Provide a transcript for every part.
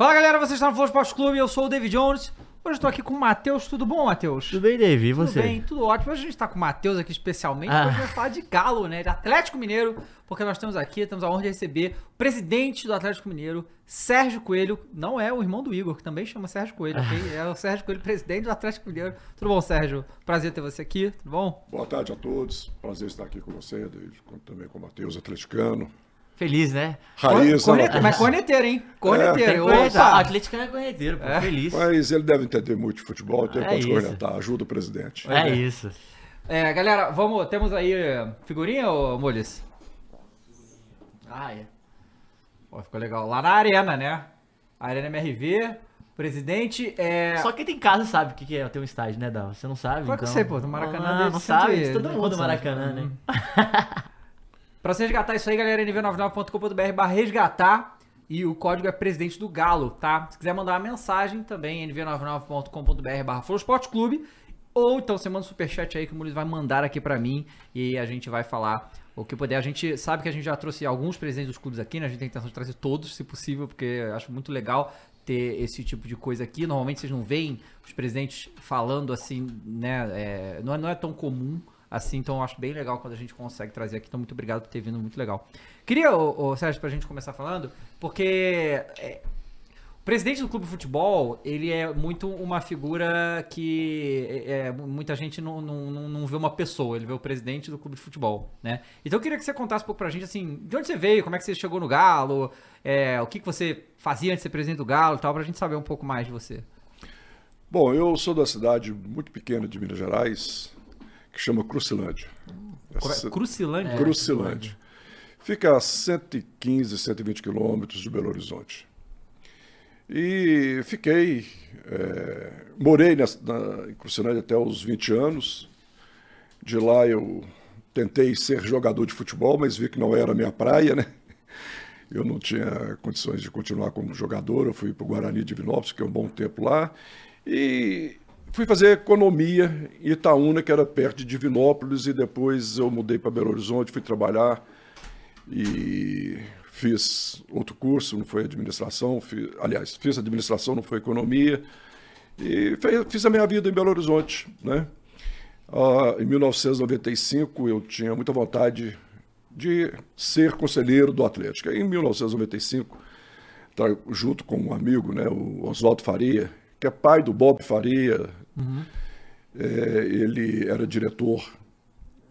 Fala galera, vocês estão no Flow Esporte Clube, eu sou o David Jones. Hoje eu estou aqui com o Matheus, tudo bom, Matheus? Tudo bem, David? E Tudo você? bem, tudo ótimo. Hoje a gente está com o Matheus aqui especialmente, Ah. porque a gente vai falar de Galo, né? De Atlético Mineiro, porque nós temos aqui, temos a honra de receber o presidente do Atlético Mineiro, Sérgio Coelho. Não é o irmão do Igor, que também chama Sérgio Coelho, ok? É o Sérgio Coelho, presidente do Atlético Mineiro. Tudo bom, Sérgio? Prazer ter você aqui, tudo bom? Boa tarde a todos. Prazer estar aqui com você, David, também com o Matheus, atleticano. Feliz, né? Raiz, né, Cornete- Matheus? mas corneteiro, hein? Corneteiro. Tem corneta- Opa! Atlético é corneteiro, pô. Feliz. Mas ele deve entender muito de futebol, então ele É pode isso. cornetar. Ajuda o presidente. É isso. É, galera, vamos, temos aí eh, figurinha, ô Molis? Ah, é. Ó, ficou legal. Lá na arena, né? Arena MRV, presidente é... Só quem tem casa sabe o que que é ter um estádio, né, Dal? Você não sabe, Claro que então... eu sei, pô, no Maracanã Não, deve não ser sabe, todo mundo condições. Maracanã, né? Pra você resgatar isso aí, galera, nv99.com.br barra resgatar e o código é presidente do Galo, tá? Se quiser mandar uma mensagem também, nv99.com.br barra Clube ou então você manda um superchat aí que o Muniz vai mandar aqui pra mim e a gente vai falar o que puder. A gente sabe que a gente já trouxe alguns presidentes dos clubes aqui, né? A gente tem intenção de trazer todos, se possível, porque acho muito legal ter esse tipo de coisa aqui. Normalmente vocês não veem os presidentes falando assim, né? É, não, é, não é tão comum assim, então eu acho bem legal quando a gente consegue trazer aqui. Então, muito obrigado por ter vindo, muito legal. Queria, ô, ô, Sérgio, pra gente começar falando, porque é, o presidente do clube de futebol, ele é muito uma figura que é, é, muita gente não, não, não, vê uma pessoa, ele vê o presidente do clube de futebol, né? Então eu queria que você contasse um pouco pra gente, assim, de onde você veio, como é que você chegou no Galo, é, o que, que você fazia antes de ser presidente do Galo e tal, pra gente saber um pouco mais de você. Bom, eu sou da cidade muito pequena de Minas Gerais, que chama Crucilândia. É? Crucilândia? Crucilândia. Fica a 115, 120 quilômetros de Belo Horizonte. E fiquei, é, morei nessa, na, em Crucilândia até os 20 anos. De lá eu tentei ser jogador de futebol, mas vi que não era a minha praia, né? Eu não tinha condições de continuar como jogador. Eu fui para o Guarani de Divinópolis, fiquei um bom tempo lá. E fui fazer economia em Itaúna, que era perto de Divinópolis, e depois eu mudei para Belo Horizonte, fui trabalhar e fiz outro curso, não foi administração, fi- aliás, fiz administração, não foi economia, e fe- fiz a minha vida em Belo Horizonte, né? Ah, em 1995 eu tinha muita vontade de ser conselheiro do Atlético. Em 1995, tá, junto com um amigo, né, o Oswaldo Faria, que é pai do Bob Faria, é, ele era diretor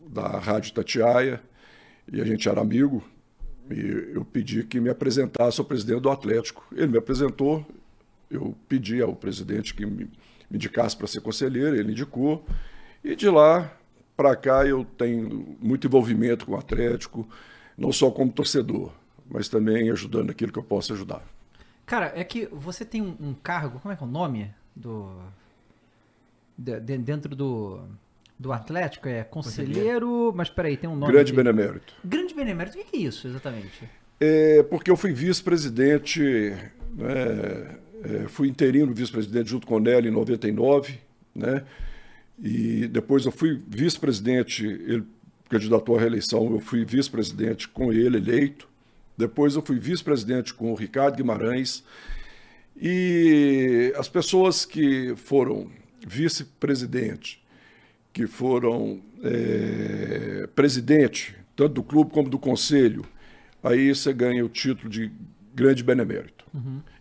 da Rádio Tatiaia e a gente era amigo. E eu pedi que me apresentasse ao presidente do Atlético. Ele me apresentou, eu pedi ao presidente que me, indicasse para ser conselheiro, ele indicou. E de lá para cá eu tenho muito envolvimento com o Atlético, não só como torcedor, mas também ajudando naquilo que eu posso ajudar. Cara, é que você tem um, cargo, como é que é o nome do dentro do do Atlético é conselheiro, mas peraí, tem um nome. Grande de- benemérito. Grande benemérito. O que que é isso exatamente? É, porque eu fui vice-presidente, né, é, fui interino vice-presidente junto com o Nelly em 99, né, e depois eu fui vice-presidente, ele candidatou à reeleição, eu fui vice-presidente com ele eleito, depois eu fui vice-presidente com o Ricardo Guimarães, e as pessoas que foram vice-presidente, que foram é, presidente, tanto do clube como do conselho, aí você ganha o título de grande benemérito.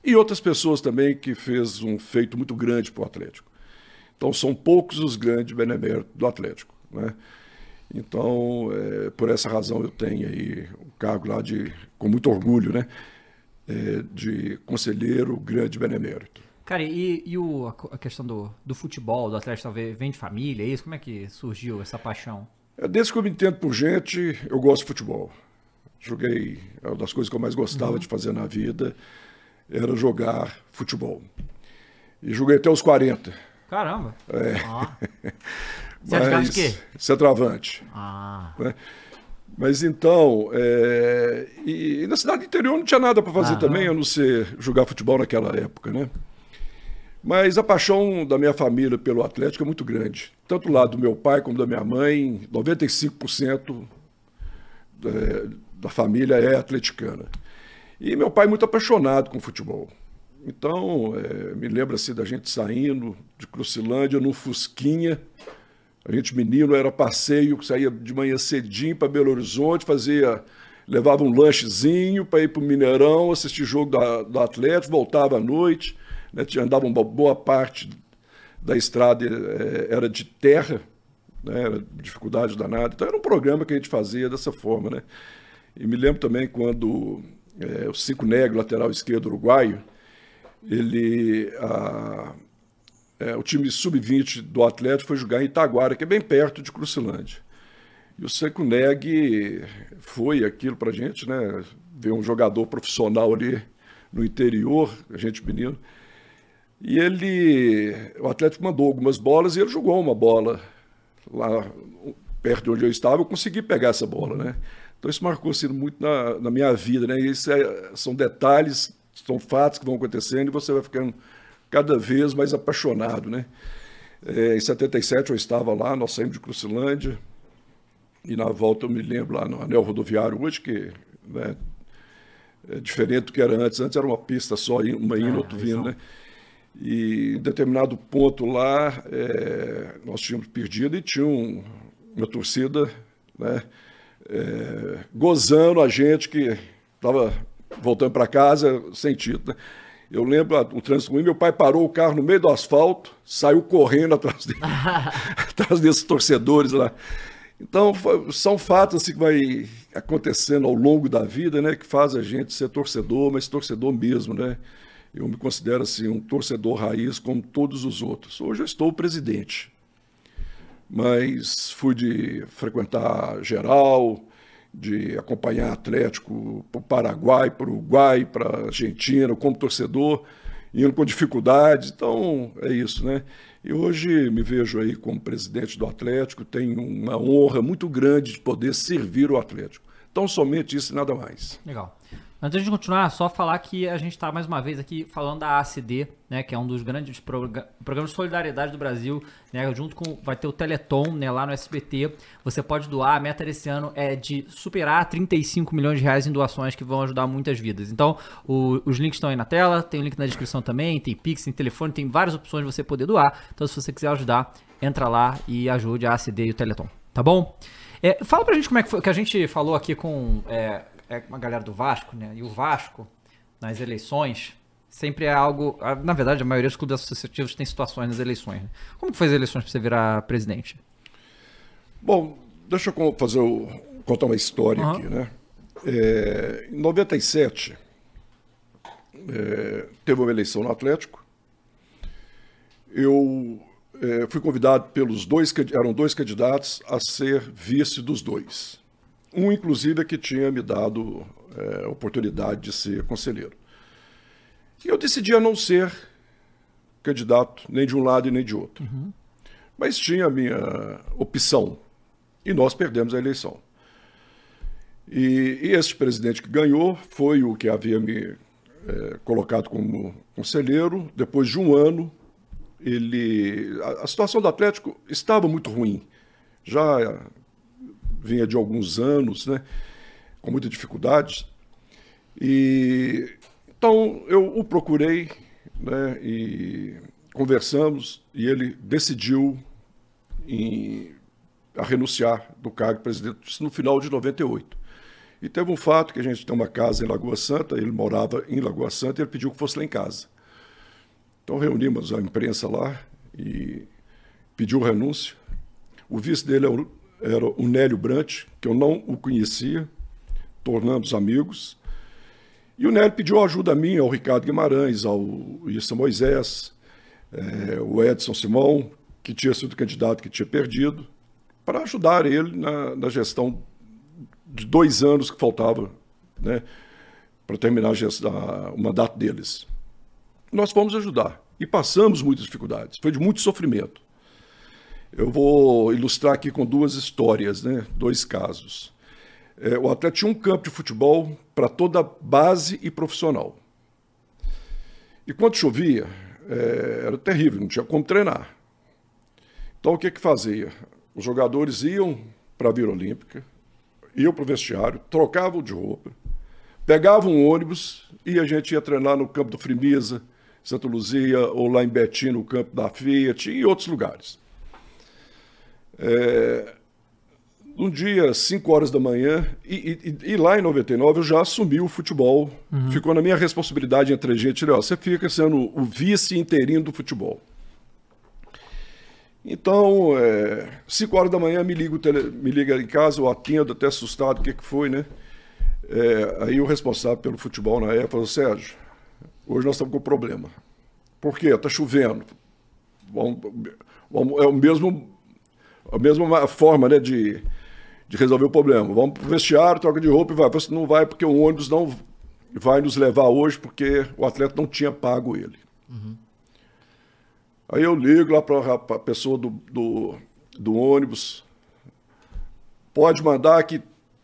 E outras pessoas também que fez um feito muito grande para o Atlético. Então são poucos os grandes beneméritos do Atlético. Né? Então, é, por essa razão eu tenho aí o cargo lá de, com muito orgulho, né? É, de conselheiro grande benemérito. Cara, e, e o, a questão do, do futebol, do Atlético, talvez vem de família, é isso? Como é que surgiu essa paixão? É, Desde que eu me entendo por gente, eu gosto de futebol. Joguei, é uma das coisas que eu mais gostava de fazer na vida era jogar futebol. E joguei até os 40. Caramba. Ó. Você jogava de quê? Centroavante. Ah. né? Mas então, é, e, e na cidade interior não tinha nada para fazer também, a não ser jogar futebol naquela época, né? Mas a paixão da minha família pelo Atlético é muito grande. Tanto do lado do meu pai como da minha mãe, 95% é, da família é atleticana. E meu pai é muito apaixonado com futebol. Então, é, me lembra assim da gente saindo de Crucilândia no Fusquinha. A gente, menino, era passeio, saía de manhã cedinho para Belo Horizonte, fazia, levava um lanchezinho para ir para o Mineirão, assistir jogo da, do Atlético, voltava à noite, né, andava uma boa parte da estrada é, era de terra, né, era dificuldade danada. Então era um programa que a gente fazia dessa forma. Né? E me lembro também quando é, o Cinco Negro, lateral esquerdo uruguaio, ele, a, é, o time sub-20 do Atlético foi jogar em Itaguara, que é bem perto de Crucilândia. E o Seco Neg foi aquilo para a gente, né? Ver um jogador profissional ali no interior, a gente menino. E ele, o Atlético mandou algumas bolas e ele jogou uma bola lá perto de onde eu estava. Eu consegui pegar essa bola, né? Então isso marcou assim, muito na, na minha vida, né? Isso é, são detalhes, são fatos que vão acontecendo e você vai ficando cada vez mais apaixonado, né? É, em 77 eu estava lá, nós saímos de Crucilândia e na volta eu me lembro lá no anel rodoviário hoje que né, é diferente do que era antes. Antes era uma pista só, uma indo, ah, outra vindo, né? E em determinado ponto lá, é, nós tínhamos perdido e tinha um, uma torcida, né? é, gozando a gente que estava voltando para casa sem título. Né? Eu lembro o trânsito ruim, meu pai parou o carro no meio do asfalto, saiu correndo atrás, dele, atrás desses torcedores lá. Então, são fatos assim, que vai acontecendo ao longo da vida, né, que faz a gente ser torcedor, mas torcedor mesmo, né? Eu me considero assim um torcedor raiz como todos os outros. Hoje eu estou presidente mas fui de frequentar geral, de acompanhar Atlético para o Paraguai, para o Uruguai, para a Argentina, como torcedor, indo com dificuldades. Então, é isso, né? E hoje me vejo aí como presidente do Atlético, tenho uma honra muito grande de poder servir o Atlético. Então, somente isso e nada mais. Legal. Antes de continuar, só falar que a gente está mais uma vez aqui falando da ACD, né, que é um dos grandes programas de solidariedade do Brasil, né, junto com vai ter o Teleton, né, lá no SBT. Você pode doar, a meta desse ano é de superar 35 milhões de reais em doações que vão ajudar muitas vidas. Então, o, os links estão aí na tela, tem o link na descrição também, tem Pix, tem telefone, tem várias opções de você poder doar. Então, se você quiser ajudar, entra lá e ajude a ACD e o Teleton, tá bom? É, fala pra gente como é que foi que a gente falou aqui com é, é uma galera do Vasco, né? E o Vasco, nas eleições, sempre é algo. Na verdade, a maioria dos clubes associativos tem situações nas eleições. Né? Como que foi as eleições para você virar presidente? Bom, deixa eu fazer o, contar uma história uhum. aqui, né? É, em 97, é, teve uma eleição no Atlético. Eu é, fui convidado pelos dois, eram dois candidatos a ser vice dos dois. Um, inclusive, é que tinha me dado é, oportunidade de ser conselheiro. E eu decidi a não ser candidato nem de um lado e nem de outro. Uhum. Mas tinha a minha opção. E nós perdemos a eleição. E, e este presidente que ganhou foi o que havia me é, colocado como conselheiro. Depois de um ano, ele a, a situação do Atlético estava muito ruim. Já vinha de alguns anos, né, com muita dificuldade. E então eu o procurei, né, e conversamos e ele decidiu em, a renunciar do cargo de presidente no final de 98. E teve um fato que a gente tem uma casa em Lagoa Santa, ele morava em Lagoa Santa e ele pediu que fosse lá em casa. Então reunimos a imprensa lá e pediu renúncia. O vice dele é o era o Nélio Brant, que eu não o conhecia, tornamos amigos. E o Nélio pediu ajuda a mim, ao Ricardo Guimarães, ao Issa Moisés, é, o Edson Simão, que tinha sido candidato que tinha perdido, para ajudar ele na, na, gestão de dois anos que faltava né, para terminar a o mandato deles. Nós fomos ajudar e passamos muitas dificuldades, foi de muito sofrimento. Eu vou ilustrar aqui com duas histórias, né? dois casos. É, o atleta tinha um campo de futebol para toda base e profissional. E quando chovia, é, era terrível, não tinha como treinar. Então o que que fazia? Os jogadores iam para a Vila Olímpica, iam para o vestiário, trocavam de roupa, pegava um ônibus e a gente ia treinar no campo do Frimisa, Santa Luzia, ou lá em Betim, no campo da Fiat, e em outros lugares. É, um dia, 5 horas da manhã, e, e, e, lá em 99 eu já assumi o futebol. Uhum. Ficou na minha responsabilidade entre a gente, ó, você fica sendo o vice interino do futebol. Então, 5 é, horas da manhã me, liga, tele, me liga em casa, eu atendo, até assustado, o que, que foi, né? É, aí o responsável pelo futebol na época falou, Sérgio, hoje nós estamos com problema. Por quê? Está chovendo. Vamos, vamos, é o mesmo, a mesma forma né, de, de resolver o problema. Vamos para o vestiário, troca de roupa e vai. Você não vai porque o ônibus não vai nos levar hoje porque o atleta não tinha pago ele. Uhum. Aí eu ligo lá para a pessoa do, do, do, ônibus. Pode mandar que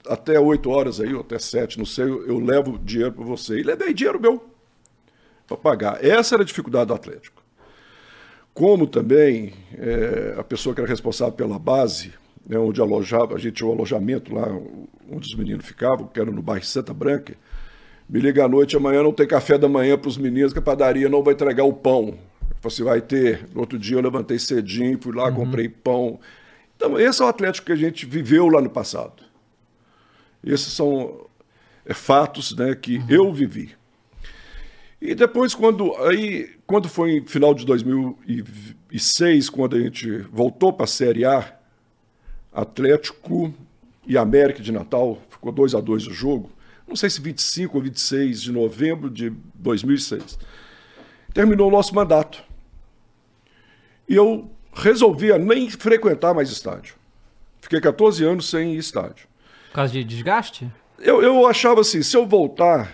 até 8 horas aí, ou até 7, não sei, eu, eu levo dinheiro para você. E levei dinheiro meu para pagar. Essa era a dificuldade do Atlético. Como também é, a pessoa que era responsável pela base, né, onde alojava, a gente tinha um alojamento lá, onde os meninos ficavam, que era no bairro Santa Branca, me liga à noite, amanhã não tem café da manhã para os meninos, que a padaria não vai entregar o pão. Você vai ter. No outro dia eu levantei cedinho, fui lá, uhum. comprei pão. Então, esse é o Atlético que a gente viveu lá no passado. Esses são é, fatos né, que uhum. eu vivi. E depois, quando, aí, quando foi em final de 2006, quando a gente voltou para a Série A, Atlético e América de Natal, ficou 2 a 2 o jogo, não sei se 25 ou 26 de novembro de 2006, terminou o nosso mandato. E eu resolvi nem frequentar mais estádio. Fiquei 14 anos sem estádio. Por causa de desgaste? Eu, eu achava assim, se eu voltar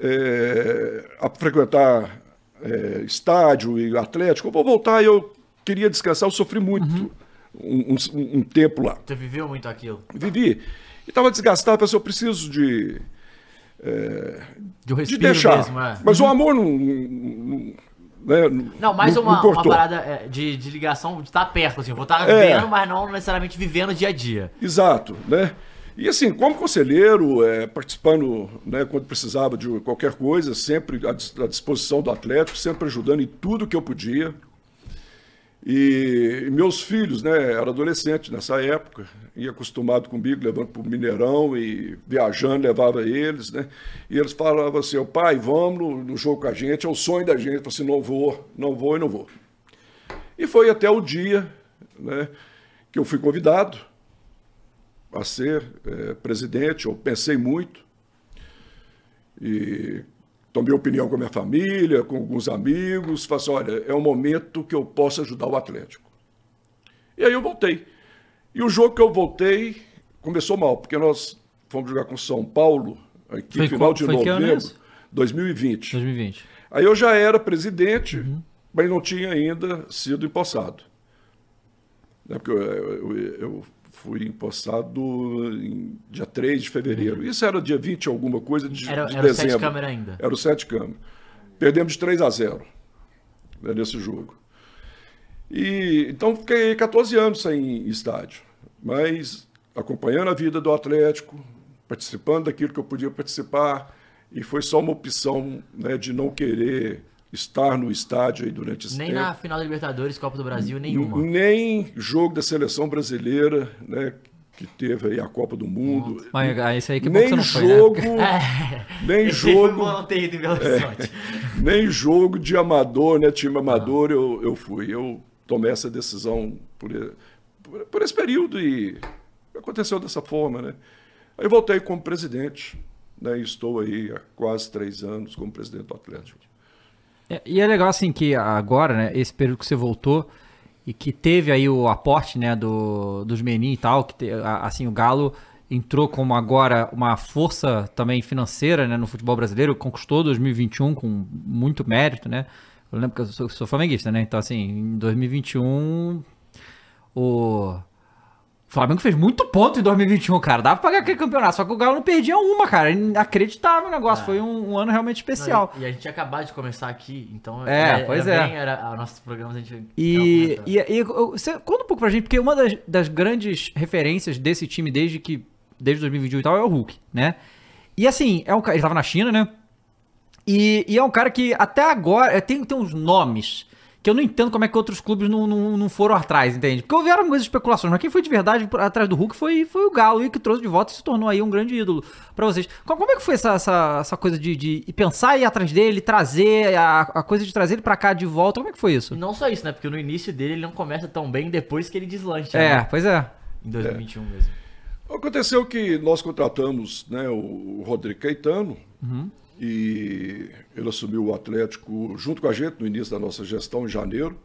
é, a frequentar é, estádio e atlético, eu vou voltar e eu queria descansar, eu sofri muito uhum. um, um, um, tempo lá. Você viveu muito aquilo? Vivi. E estava desgastado, pensei, eu preciso de... É, de, um de deixar. Mesmo, é. Mas uhum. o amor não, não né, não, mais não, uma, uma, parada é, de, de ligação de estar perto, assim. vou estar é. vendo, mas não necessariamente vivendo dia a dia. Exato, né? E assim, como conselheiro, é, participando né, quando precisava de qualquer coisa, sempre à disposição do Atlético, sempre ajudando em tudo que eu podia. E, e meus filhos, né, era adolescente nessa época, ia acostumado comigo, levando para o Mineirão e viajando, levava eles, né? E eles falavam assim, pai, vamos no, jogo com a gente, é o sonho da gente. Eu assim, não vou, não vou e não vou. E foi até o dia né, que eu fui convidado a ser é, presidente, eu pensei muito. E tomei opinião com a minha família, com alguns amigos, falei assim, olha, é um momento que eu posso ajudar o Atlético. E aí eu voltei. E o jogo que eu voltei começou mal, porque nós fomos jogar com São Paulo, aqui foi final de novembro, 2020. 2020. Aí eu já era presidente, uhum. mas não tinha ainda sido empossado. Né, porque eu, eu, eu fui empossado em dia 3 de fevereiro. Isso era dia 20 alguma coisa de, era, de era dezembro. Era o sete câmera ainda. Era o sete câmera. Perdemos de 3 a 0 né, nesse jogo. E, então fiquei 14 anos sem estádio, mas acompanhando a vida do Atlético, participando daquilo que eu podia participar, e foi só uma opção né, de não querer estar no estádio aí durante esse nem tempo. Nem na final da Libertadores, Copa do Brasil, nenhuma. Nem jogo da seleção brasileira, né? Que teve aí a Copa do Mundo. Mas ah, esse aí que nem não jogo, foi, né? nem esse jogo, é, nem jogo de amador, né? Time amador, eu, eu fui. Eu tomei essa decisão por, por, por esse período e aconteceu dessa forma, né? Aí voltei como presidente, né? E estou aí há quase três anos como presidente do Atlético. É, e é legal assim que agora, né, esse período que você voltou e que teve aí o aporte, né, do, dos meninos e tal, que te, assim o Galo entrou como agora uma força também financeira, né, no futebol brasileiro, conquistou 2021 com muito mérito, né? Eu lembro que eu sou, sou flamenguista, né? Então assim, em 2021 o o Flamengo fez muito ponto em 2021, cara. Dava pra pagar aquele campeonato, só que o Galo não perdia uma, cara. Inacreditável o negócio. É. Foi um, um, ano realmente especial. Não, e, e, a gente tinha acabado de começar aqui, então. É, era, pois é. Bem, era, nossos programas a gente. E, e, e, você conta um pouco pra gente, porque uma das, das grandes referências desse time desde que. Desde 2021 e tal é o Hulk, né? E assim, é um, ele tava na China, né? E, e, é um cara que até agora é, tem, tem uns nomes que eu não entendo como é que outros clubes não, não, não foram atrás, entende? Porque houveram algumas especulações, mas quem foi de verdade atrás do Hulk foi, foi o Galo, e que trouxe de volta e se tornou aí um grande ídolo para vocês. Como é que foi essa, essa, essa coisa de, de pensar e ir atrás dele, trazer, a, a coisa de trazer ele para cá de volta, como é que foi isso? Não só isso, né? Porque no início dele ele não começa tão bem depois que ele deslancha. É, né? pois é. Em 2021 é. mesmo. Aconteceu que nós contratamos né, o Rodrigo Caetano, uhum e ele assumiu o Atlético junto com a gente no início da nossa gestão, em janeiro.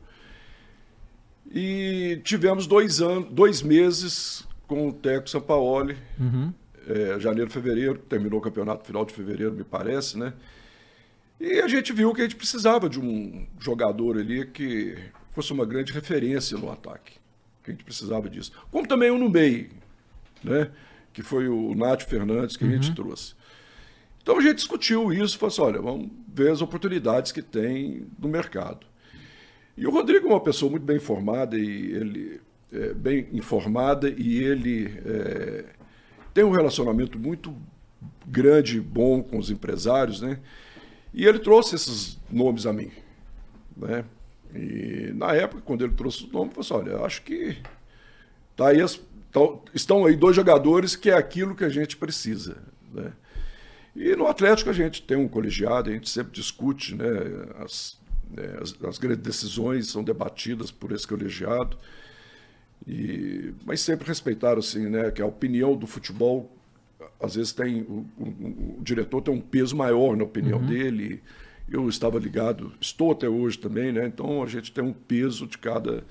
E tivemos dois, anos, dois meses com o Teco Sampaoli, uhum. é, janeiro, fevereiro, terminou o campeonato final de fevereiro, me parece, né? E a gente viu que a gente precisava de um jogador ali que fosse uma grande referência no ataque. Que a gente precisava disso. Como também um no meio, né? Que foi o Nath Fernandes que uhum. a gente uhum. trouxe. Então a gente discutiu isso, falou assim, olha, vamos ver as oportunidades que tem no mercado. E o Rodrigo é uma pessoa muito bem informada e ele é bem informada e ele é, tem um relacionamento muito grande bom com os empresários, né? E ele trouxe esses nomes a mim, né? E na época, quando ele trouxe os nomes, eu falei assim, olha, acho que tá aí as, tão, estão aí dois jogadores que é aquilo que a gente precisa, né? E no Atlético a gente tem um colegiado, a gente sempre discute, né, as, né, as, as, grandes decisões são debatidas por esse colegiado, e, mas sempre respeitaram assim, né, que a opinião do futebol, às vezes tem, o, o, o diretor tem um peso maior na opinião uhum. dele, eu estava ligado, estou até hoje também, né, então a gente tem um peso de cada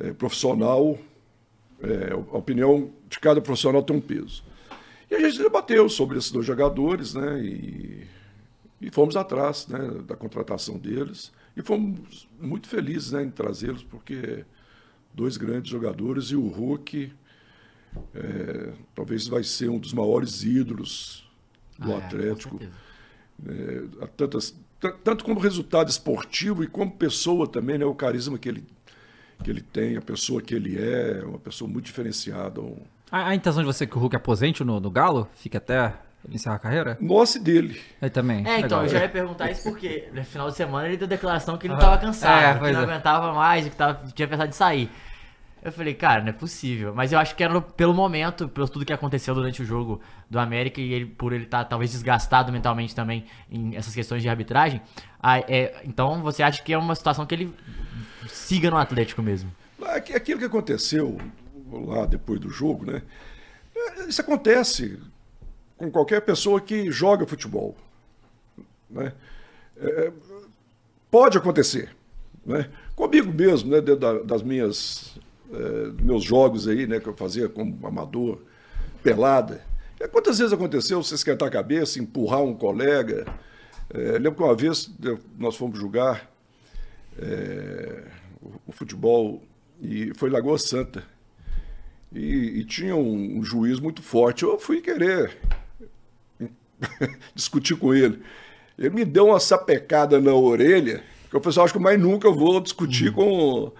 é, profissional, é, a opinião de cada profissional tem um peso. E a gente debateu sobre esses dois jogadores, né? E, e fomos atrás né, da contratação deles. E fomos muito felizes né, em trazê-los, porque dois grandes jogadores e o Hulk é, talvez vai ser um dos maiores ídolos do ah, é, Atlético. É, tantas, tanto como resultado esportivo e como pessoa também, né, o carisma que ele, que ele tem, a pessoa que ele é, uma pessoa muito diferenciada. Um, a, a, intenção de você que o Hulk aposente no, no Galo? Fique até ele encerrar a carreira? Nossa dele. Aí também. É, então, Legal. eu já ia perguntar isso porque no final de semana ele deu declaração que ele ah, tava cansado, é, que não é. aguentava mais, que tava, tinha pensado em sair. Eu falei, cara, não é possível. Mas eu acho que era pelo momento, pelo tudo que aconteceu durante o jogo do América e ele, por ele estar tá, talvez desgastado mentalmente também em essas questões de arbitragem. Aí, é, então você acha que é uma situação que ele siga no Atlético mesmo? Aquilo que aconteceu lá depois do jogo, né? Isso acontece com qualquer pessoa que joga futebol. Né? É, pode acontecer. Né? Comigo mesmo, né, das minhas é, meus jogos aí, né, que eu fazia como amador, pelada. E quantas vezes aconteceu você esquentar a cabeça, empurrar um colega? É, lembro que uma vez nós fomos jogar é, o, o futebol e foi Lagoa Santa. E, e tinha um, um, juiz muito forte. Eu fui querer discutir com ele. Ele me deu uma sapecada na orelha, que eu falei, acho que mais nunca eu vou discutir com,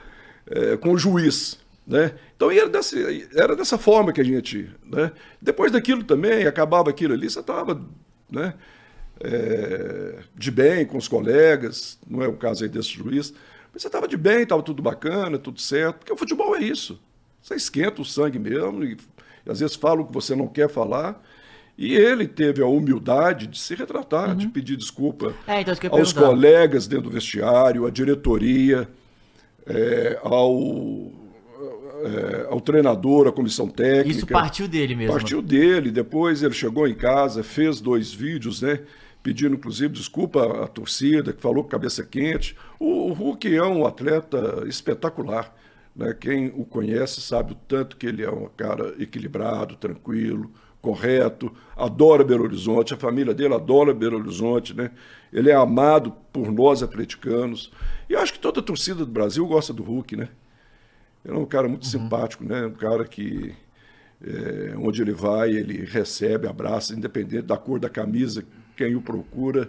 é, com o juiz. Né? Então era dessa, era dessa forma que a gente. Né? Depois daquilo também, acabava aquilo ali, você estava né? É, de bem com os colegas, não é o caso aí desse juiz, mas você estava de bem, estava tudo bacana, tudo certo, porque o futebol é isso. Você esquenta o sangue mesmo e, e às vezes fala o que você não quer falar. E ele teve a humildade de se retratar, uhum. de pedir desculpa é, então aos colegas dentro do vestiário, à diretoria, é, ao, é, ao treinador, à comissão técnica. Isso partiu dele mesmo. Partiu dele. Depois ele chegou em casa, fez dois vídeos, né? Pedindo, inclusive, desculpa à torcida, que falou com cabeça quente. O, o Hulk é um atleta espetacular. Né? Quem o conhece sabe o tanto que ele é um cara equilibrado, tranquilo, correto, adora Belo Horizonte, a família dele adora Belo Horizonte, né? Ele é amado por nós atleticanos. E eu acho que toda a torcida do Brasil gosta do Hulk, né? Ele é um cara muito uhum. simpático, né? Um cara que é, onde ele vai, ele recebe, abraça, independente da cor da camisa, quem o procura,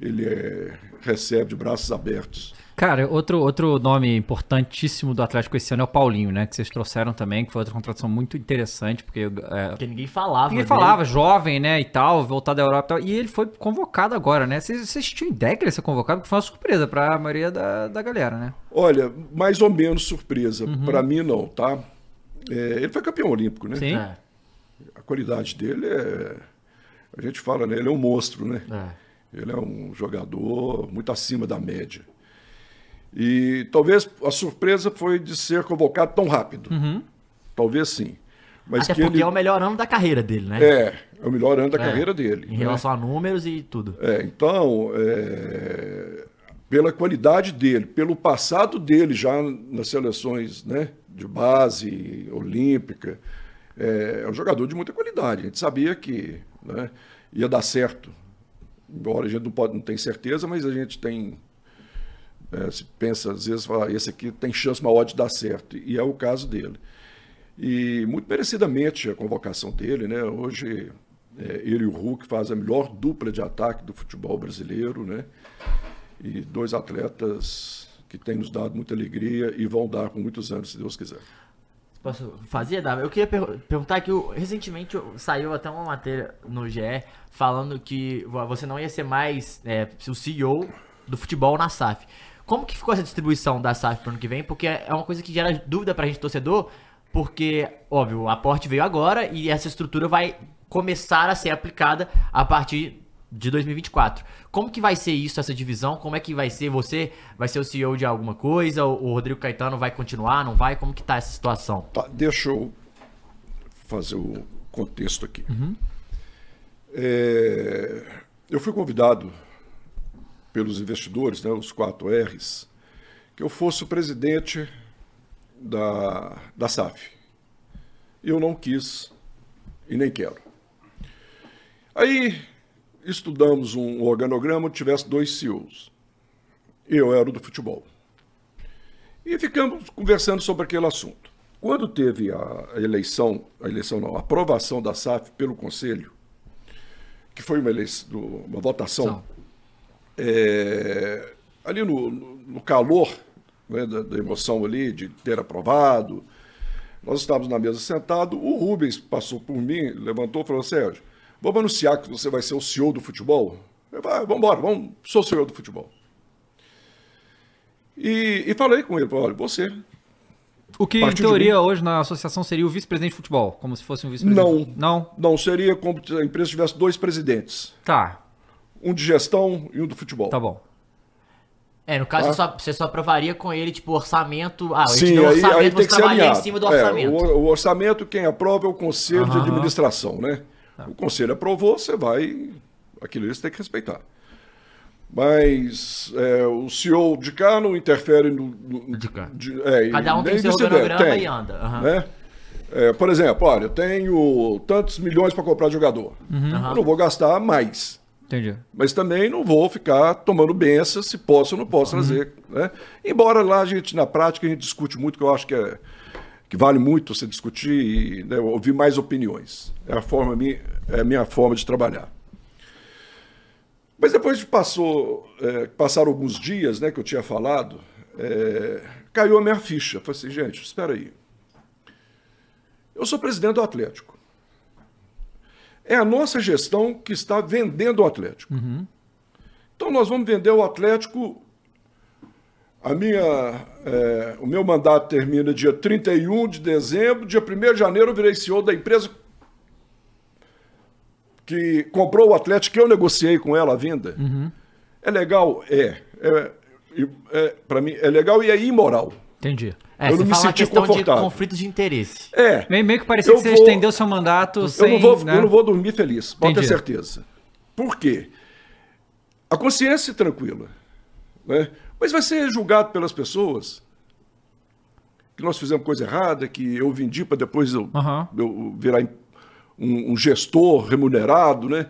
ele é, recebe de braços abertos. Cara, outro, outro nome importantíssimo do Atlético esse ano é o Paulinho, né? Que vocês trouxeram também, que foi outra contratação muito interessante, porque. É, porque ninguém falava. Ninguém dele. falava, jovem, né? E tal, voltado da Europa e tal. E ele foi convocado agora, né? Vocês, vocês tinham ideia que ele ia ser convocado? Porque foi uma surpresa pra maioria da, da galera, né? Olha, mais ou menos surpresa. Uhum. Pra mim, não, tá? É, ele foi campeão olímpico, né? Sim. É. A qualidade dele é. A gente fala, né? Ele é um monstro, né? É. Ele é um jogador muito acima da média. E talvez a surpresa foi de ser convocado tão rápido. Uhum. Talvez sim. Mas Até porque ele... é o melhor ano da carreira dele, né? É, é o melhor ano da é, carreira dele. Em né? relação a números e tudo. É, então, é... pela qualidade dele, pelo passado dele já nas seleções né, de base, olímpica, é, é um jogador de muita qualidade. A gente sabia que né, ia dar certo. Embora a gente não, pode, não tenha certeza, mas a gente tem é, se pensa, às vezes, fala, esse aqui tem chance maior de dar certo, e é o caso dele. E muito merecidamente a convocação dele, né? Hoje é, ele e o Hulk fazem a melhor dupla de ataque do futebol brasileiro, né? E dois atletas que têm nos dado muita alegria e vão dar por muitos anos, se Deus quiser. Posso fazer, Davi? Eu queria per perguntar que recentemente saiu até uma matéria no GE falando que você não ia ser mais é, o CEO do futebol na SAF. Como que ficou essa distribuição da SAF para o ano que vem? Porque é uma coisa que gera dúvida para a gente torcedor, porque, óbvio, o aporte veio agora e essa estrutura vai começar a ser aplicada a partir de 2024. Como que vai ser isso, essa divisão? Como é que vai ser? Você vai ser o CEO de alguma coisa? O Rodrigo Caetano vai continuar, não vai? Como que tá essa situação? Tá, deixa eu fazer o contexto aqui. Uhum. É, eu fui convidado pelos investidores, né, os quatro R's, que eu fosse o presidente da, da SAF. Eu não quis e nem quero. Aí estudamos um organograma onde tivesse dois CEOs. Eu era do futebol. E ficamos conversando sobre aquele assunto. Quando teve a eleição, a eleição não, a aprovação da SAF pelo Conselho, que foi uma, eleição, uma votação é, ali no, no calor né, da, da, emoção ali de ter aprovado, nós estávamos na mesa sentado, o Rubens passou por mim, levantou e falou, Sérgio, vamos anunciar que você vai ser o CEO do futebol? Eu falei, ah, vamos embora, vamos, sou o CEO do futebol. E, e falei com ele, falei, olha, você o que, em teoria, hoje na associação seria o vice-presidente de futebol, como se fosse um vice-presidente. Não, não. Não, seria como se a empresa tivesse dois presidentes. Tá um de gestão e um do futebol. Tá bom. É, no caso, ah. você, só, você só aprovaria com ele, tipo, orçamento. Ah, Sim, aí, orçamento, aí tem que ser alinhado. em cima do orçamento. É, o, o, orçamento, quem aprova é o conselho de administração, né? Tá. O conselho aprovou, você vai. Aquilo você tem que respeitar. Mas é, o CEO de cá não interfere no. no de cá. De, é, Cada um tem seu organograma tem, e anda. Uhum. Né? É, por exemplo, olha, eu tenho tantos milhões para comprar jogador. Uhum. Eu não vou gastar mais. Entendi. Mas também não vou ficar tomando benção se posso ou não posso uhum. fazer. Né? Embora lá a gente, na prática, a gente discute muito, que eu acho que, é, que vale muito você discutir e né, ouvir mais opiniões. É a, forma, é a minha forma de trabalhar. Mas depois de passou, é, passaram alguns dias né, que eu tinha falado, é, caiu a minha ficha. Falei assim, gente, espera aí. Eu sou presidente do Atlético. É a nossa gestão que está vendendo o Atlético. Uhum. Então nós vamos vender o Atlético. A minha, é, o meu mandato termina dia 31 de dezembro, dia 1 de janeiro eu virei CEO da empresa que comprou o Atlético, que eu negociei com ela a vinda. Uhum. É legal? É. é, é Para mim, é legal e é imoral. Entendi. É, eu não me senti confortável. de conflitos de interesse. É. Meio, meio que parecia que você vou, estendeu seu mandato eu sem... Não vou, né? Eu não vou dormir feliz, pode ter certeza. Por quê? A consciência é tranquila. Né? Mas vai ser julgado pelas pessoas que nós fizemos coisa errada, que eu vendi para depois eu, uhum. eu virar um, um, gestor remunerado, né?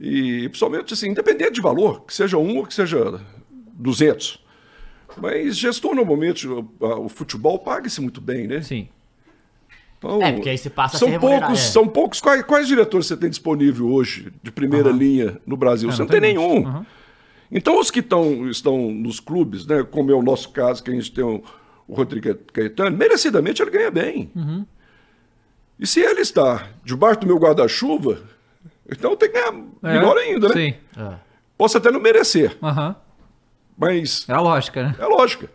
E principalmente assim, independente de valor, que seja um ou que seja 200. Mas gestor, normalmente, o, o futebol paga-se muito bem, né? Sim. Então, é, porque aí você passa são a poucos, é. São poucos. Quais, quais, diretores você tem disponível hoje de primeira uhum. linha no Brasil? É, você não, tem, tem nenhum. Uhum. Então, os que tão, estão nos clubes, né, como é o nosso caso, que a gente tem o, o Rodrigo Caetano, merecidamente ele ganha bem. Uhum. E se ele está debaixo do meu guarda-chuva, então tem que ganhar é, melhor ainda, né? Sim. É. Posso até não merecer. Uhum. Mas. É a lógica, né? É a lógica.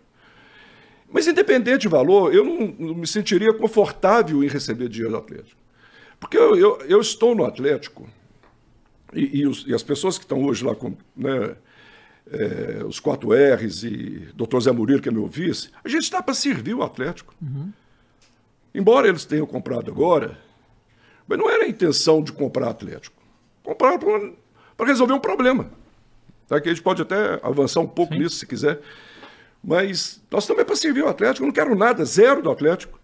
Mas independente de valor, eu não, não me sentiria confortável em receber dinheiro do Atlético. Porque eu, eu, eu estou no Atlético, e, e, os, e, as pessoas que estão hoje lá com né, é, os 4 R's e Dr. Zé Murilo, que é meu vice, a gente está para servir o Atlético. Uhum. Embora eles tenham comprado agora, mas não era a intenção de comprar Atlético. Comprar para resolver um problema. Tá? Que a gente pode até avançar um pouco Sim. nisso se quiser. Mas nós também para servir o Atlético. Eu não quero nada, zero do Atlético.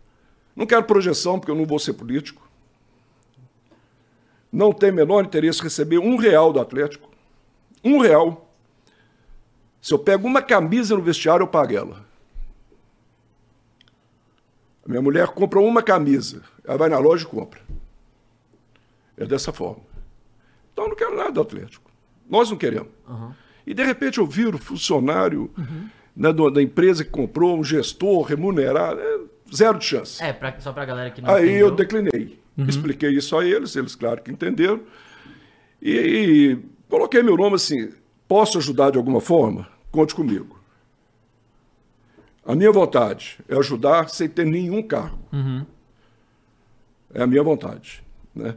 Não quero projeção, porque eu não vou ser político. Não tem menor interesse em receber um real do Atlético. Um real. Se eu pego uma camisa no vestiário, eu pago ela. A minha mulher compra uma camisa, ela vai na loja e compra. É dessa forma. Então eu não quero nada do Atlético. Nós não queremos. Uhum. E de repente eu viro funcionário uhum. né, da empresa que comprou, um gestor remunerado, é zero de chance. É, pra, só para a galera que não Aí entendeu. eu declinei. Uhum. Expliquei isso a eles, eles claro que entenderam. E, e coloquei meu nome assim, posso ajudar de alguma forma? Conte comigo. A minha vontade é ajudar sem ter nenhum cargo. Uhum. É a minha vontade. Né?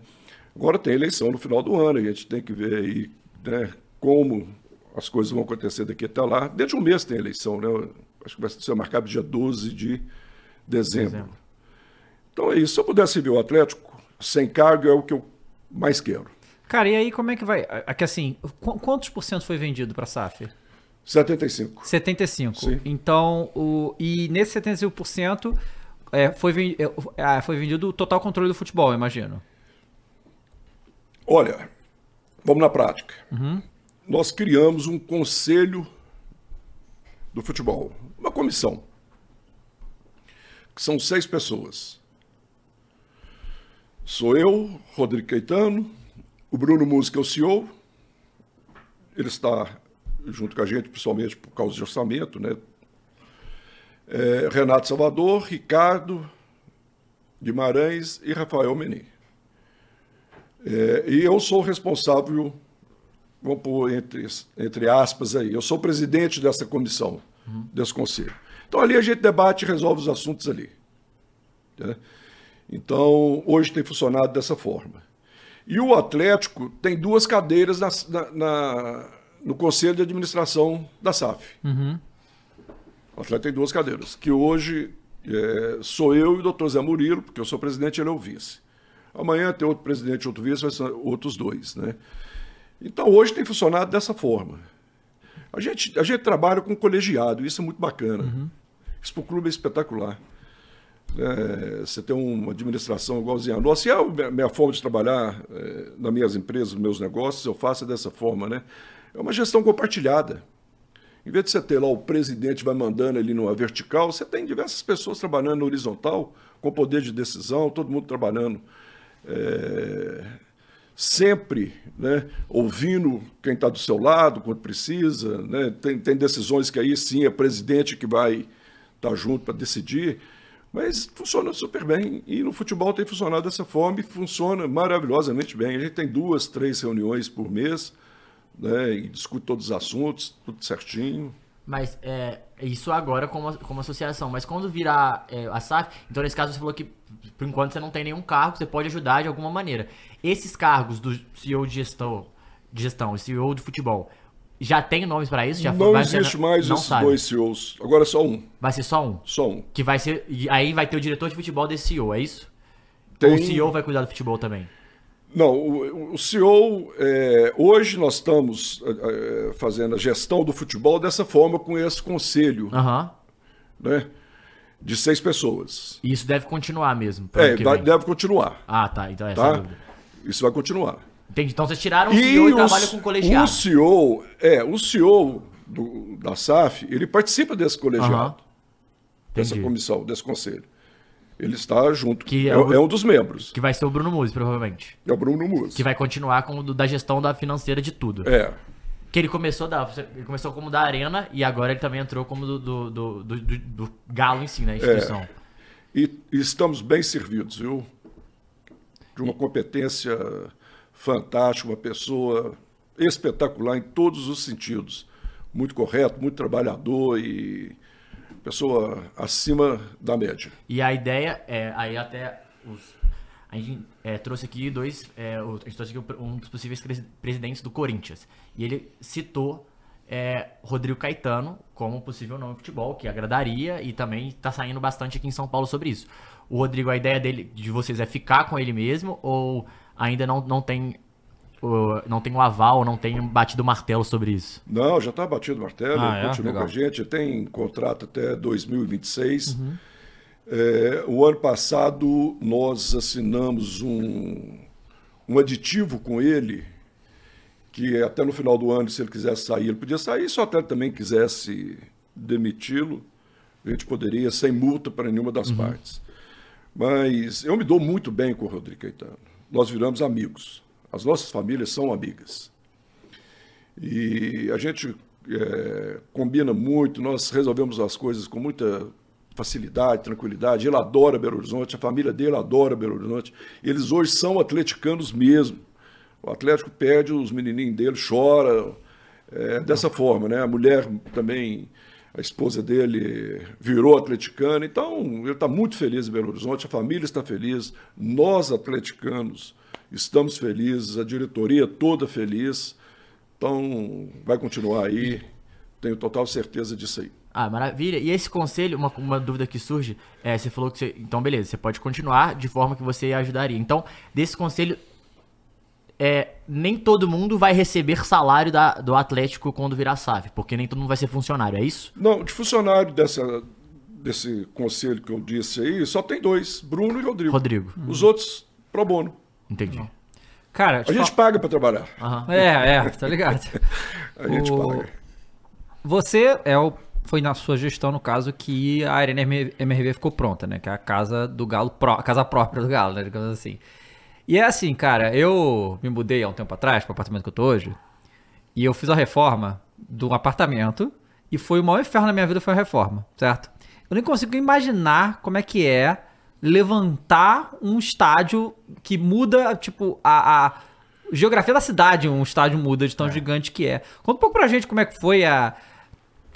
Agora tem eleição no final do ano, a gente tem que ver aí né, como as coisas vão acontecer daqui até lá. Dentro de um mês tem eleição, né? Acho que vai ser marcado dia 12 de dezembro. dezembro. Então é isso. Se eu pudesse ver o Atlético sem cargo, é o que eu mais quero. Cara, e aí como é que vai? Aqui assim, quantos por cento foi vendido para a SAF? 75. 75. Sim. Então, o, e nesse 75% é, foi, é, é, foi vendido o total controle do futebol, imagino. Olha, vamos na prática. Uhum. Nós criamos um conselho do futebol, uma comissão, que são seis pessoas. Sou eu, Rodrigo Caetano, o Bruno Música é o CEO, ele está junto com a gente, principalmente por causa de orçamento, né? É, Renato Salvador, Ricardo Guimarães e Rafael Menin. É, e eu sou responsável, vamos pôr entre, entre aspas aí, eu sou presidente dessa comissão, uhum. desse conselho. Então ali a gente debate e resolve os assuntos ali. Né? Então, hoje tem funcionado dessa forma. E o Atlético tem duas cadeiras na, na, na no Conselho de Administração da SAF. Uhum. O Atlético tem duas cadeiras, que hoje é, sou eu e o doutor Zé Murilo, porque eu sou presidente e ele é o vice. Amanhã tem outro presidente outro vice, vai ser outros dois. Né? Então hoje tem funcionado dessa forma. A gente, a gente trabalha com colegiado, isso é muito bacana. Uhum. Isso para o clube é espetacular. É, você tem uma administração igualzinha a nossa, e é a minha forma de trabalhar é, nas minhas empresas, nos meus negócios, eu faço dessa forma, né? É uma gestão compartilhada. Em vez de você ter lá o presidente vai mandando ali numa vertical, você tem diversas pessoas trabalhando na horizontal, com poder de decisão, todo mundo trabalhando é, sempre né, ouvindo quem está do seu lado, quando precisa. Né, tem, tem decisões que aí sim é presidente que vai estar tá junto para decidir. Mas funciona super bem. E no futebol tem funcionado dessa forma e funciona maravilhosamente bem. A gente tem duas, três reuniões por mês né, e discute todos os assuntos, tudo certinho. Mas é, isso agora como, como associação, mas quando virar é, a SAF, então nesse caso você falou que por enquanto você não tem nenhum cargo, você pode ajudar de alguma maneira. Esses cargos do CEO de gestão, de gestão CEO de futebol, já tem nomes para isso? Já não existe ser, mais não esses sabe. dois CEOs. Agora é só um. Vai ser só um? Só um. Que vai ser. Aí vai ter o diretor de futebol desse CEO, é isso? Tem... Ou o CEO vai cuidar do futebol também? Não, o, o CEO, é, hoje nós estamos é, fazendo a gestão do futebol dessa forma, com esse conselho. Uhum. Né, de seis pessoas. E isso deve continuar mesmo? É, vai, deve continuar. Ah, tá. Então é tá? essa tá? Isso vai continuar. Entendi. Então vocês tiraram o CEO e, e trabalham com colegiado. O CEO, é, o CEO do, da SAF, ele participa desse colegiado. Uhum. Dessa comissão, desse conselho. Ele está junto. Que é, é, o, é, um dos membros. Que vai ser o Bruno Musi, provavelmente. É o Bruno Musi. Que vai continuar com o da gestão da financeira de tudo. É. Que ele começou da, ele começou como da Arena e agora ele também entrou como do, do, do, do, do Galo em si, né? Instituição. É, e, e estamos bem servidos, viu? De uma competência fantástica, uma pessoa espetacular em todos os sentidos. Muito correto, muito trabalhador e pessoa acima da média. E a ideia é, aí até os, a gente é, trouxe aqui dois, é, a gente trouxe aqui um dos possíveis presidentes do Corinthians. E ele citou é, Rodrigo Caetano como possível nome de futebol, que agradaria e também está saindo bastante aqui em São Paulo sobre isso. O Rodrigo, a ideia dele, de vocês é ficar com ele mesmo ou ainda não, não tem não tem o um aval, não tem batido martelo sobre isso? Não, já está batido martelo, ah, é? continua Legal. com a gente, tem contrato até 2026. Uhum. É, o ano passado nós assinamos um, um aditivo com ele, que até no final do ano, se ele quisesse sair, ele podia sair, se o atleta também quisesse demiti-lo, a gente poderia, sem multa para nenhuma das uhum. partes. Mas eu me dou muito bem com o Rodrigo Caetano. Nós viramos amigos. As nossas famílias são amigas. E a gente é, combina muito, nós resolvemos as coisas com muita facilidade, tranquilidade. Ele adora Belo Horizonte, a família dele adora Belo Horizonte. Eles hoje são atleticanos mesmo. O Atlético perde, os menininhos dele choram. É, dessa forma, né? A mulher também, a esposa dele virou atleticana. Então, ele está muito feliz em Belo Horizonte, a família está feliz, nós atleticanos estamos felizes, a diretoria toda feliz. Então, vai continuar aí, tenho total certeza disso aí. Ah, maravilha. E esse conselho, uma, uma dúvida que surge, é, você falou que você. Então, beleza, você pode continuar de forma que você ajudaria. Então, desse conselho, é, nem todo mundo vai receber salário da, do Atlético quando virar SAF, porque nem todo mundo vai ser funcionário, é isso? Não, de funcionário dessa, desse conselho que eu disse aí, só tem dois, Bruno e Rodrigo. Rodrigo. Os outros, pro bono. Entendi. Cara, a gente paga para trabalhar. É, é, tá ligado. a gente o... paga. Você é o foi na sua gestão, no caso, que a Arena MRV ficou pronta, né? Que é a casa do Galo, a casa própria do Galo, né? Digamos assim. E é assim, cara, eu me mudei há um tempo atrás para o apartamento que eu tô hoje, e eu fiz a reforma do apartamento, e foi o maior inferno na minha vida foi a reforma, certo? Eu nem consigo imaginar como é que é levantar um estádio que muda, tipo, a, a geografia da cidade, um estádio muda de tão é. gigante que é. Conta um pouco pra gente como é que foi a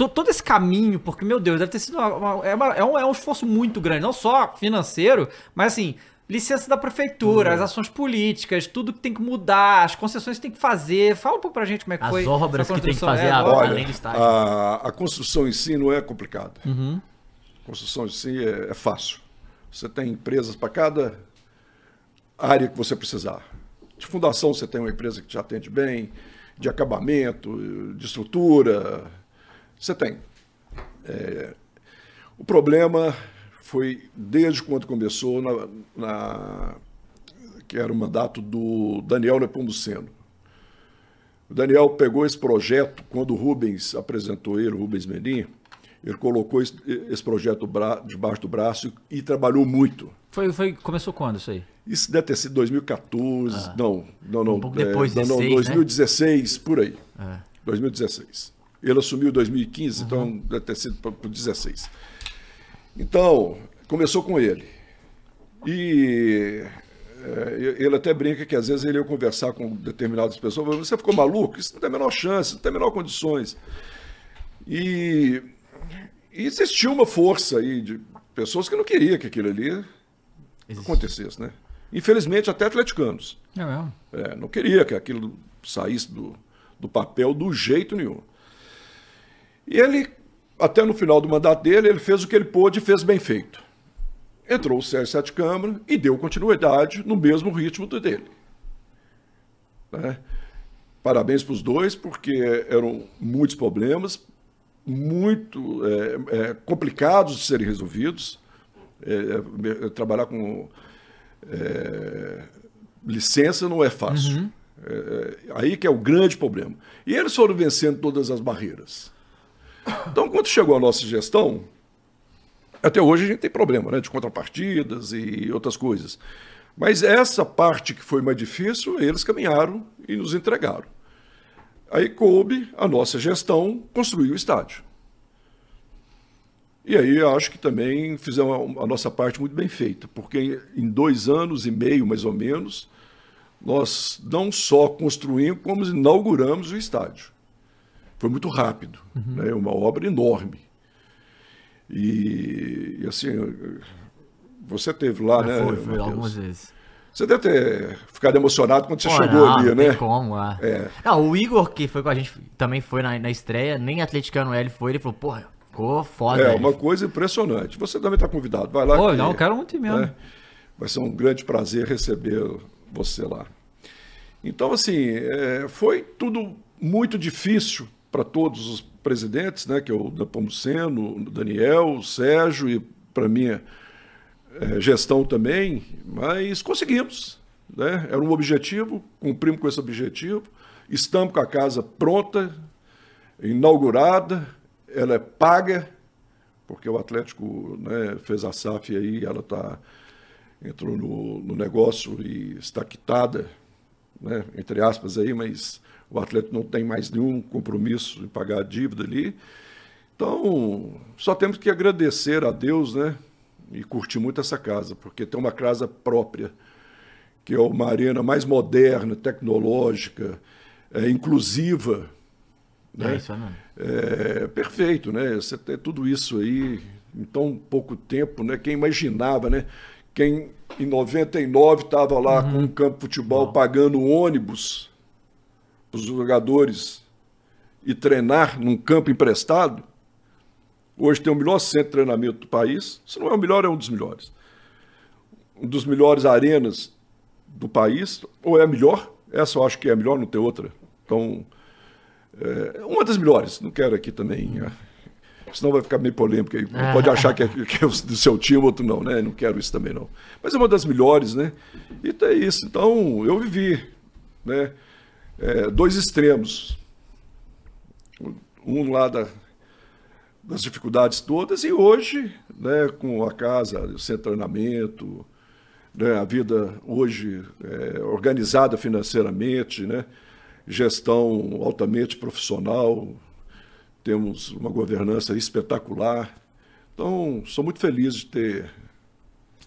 todo esse caminho, porque, meu Deus, deve ter sido uma, uma, é, uma, é, um, é, um, esforço muito grande, não só financeiro, mas assim, licença da prefeitura, uhum. as ações políticas, tudo que tem que mudar, as concessões que tem que fazer. Fala um pouco pra gente como é que as foi. As obras que tem que fazer é, olha, além do estádio. A, a, construção em si não é complicada. Uhum. A construção em si é, é fácil. Você tem empresas para cada área que você precisar. De fundação, você tem uma empresa que te atende bem, de acabamento, de estrutura. Você tem. É, o problema foi desde quando começou, na, na, que era o mandato do Daniel Nepomuceno. O Daniel pegou esse projeto quando o Rubens apresentou ele, o Rubens Menin, ele colocou esse, esse projeto debaixo do braço e, trabalhou muito. Foi, foi, começou quando isso aí? Isso deve ter sido 2014, ah, não, não, não. Um pouco depois, é, 16, não, não, 2016, né? por aí. É. 2016. Ele assumiu em 2015, uhum. então deve ter sido para o 2016. Então, começou com ele. E é, ele até brinca que às vezes ele ia conversar com determinadas pessoas, você ficou maluco? Isso não tem a menor chance, não tem a menor condições. E e existia uma força aí de pessoas que não queriam que aquilo ali Existe. acontecesse, né? Infelizmente, até atleticanos. É mesmo? É, não queria que aquilo saísse do, do papel do jeito nenhum. E ele, até no final do mandato dele, ele fez o que ele pôde e fez bem feito. Entrou o Sérgio Sete Câmara e deu continuidade no mesmo ritmo do dele. Né? Parabéns para os dois, porque eram muitos problemas, muito é, é, complicados de serem resolvidos. É, é trabalhar com é, licença não é fácil. Uhum. É, aí que é o grande problema. E eles foram vencendo todas as barreiras. Então, quando chegou a nossa gestão, até hoje a gente tem problema né, de contrapartidas e outras coisas. Mas essa parte que foi mais difícil, eles caminharam e nos entregaram. Aí coube a nossa gestão construir o estádio. E aí eu acho que também fizemos a nossa parte muito bem feita, porque em dois anos e meio, mais ou menos, nós não só construímos, como inauguramos o estádio. Foi muito rápido, uhum. né? uma obra enorme. E, e, assim, você teve lá, né? Foi, foi algumas vezes. Você deve ter ficado emocionado quando você Pô, chegou não, ali, não né? Tem como, é. é. Não, o Igor, que foi com a gente, também foi na, na estreia, nem atleticano ele foi, ele falou, porra, ficou foda. É, uma coisa impressionante. Você também está convidado, vai lá. Pô, que, não, eu quero muito mesmo. Né? Vai ser um grande prazer receber você lá. Então, assim, é, foi tudo muito difícil para todos os presidentes, né, que é o Dapomuceno, o Daniel, o Sérgio e para mim é, gestão também, mas conseguimos. Né? Era um objetivo, cumprimos com esse objetivo, estamos com a casa pronta, inaugurada, ela é paga, porque o Atlético né, fez a SAF aí, ela tá, entrou no, no negócio e está quitada, né, entre aspas aí, mas o Atlético não tem mais nenhum compromisso em pagar a dívida ali. Então, só temos que agradecer a Deus, né? E curti muito essa casa, porque tem uma casa própria, que é uma arena mais moderna, tecnológica, é, inclusiva. Né? É, isso é, é perfeito, né? Você ter tudo isso aí em tão pouco tempo, né? Quem imaginava, né? Quem em 99 estava lá uhum. com um campo de futebol Bom. pagando ônibus para os jogadores e treinar num campo emprestado, Hoje tem o melhor centro de treinamento do país. Se não é o melhor, é um dos melhores. Um dos melhores arenas do país, ou é a melhor, essa eu acho que é a melhor, não tem outra. Então, é uma das melhores. Não quero aqui também. É, senão vai ficar meio polêmico aí. Pode achar que é, que é do seu time, outro não, né? Não quero isso também, não. Mas é uma das melhores, né? E é isso. Então, eu vivi, né? É, dois extremos. Um lá da, das dificuldades todas, e hoje, né, com a casa, o centro de treinamento, né, a vida hoje é, organizada financeiramente, né, gestão altamente profissional, temos uma governança espetacular. Então, sou muito feliz de ter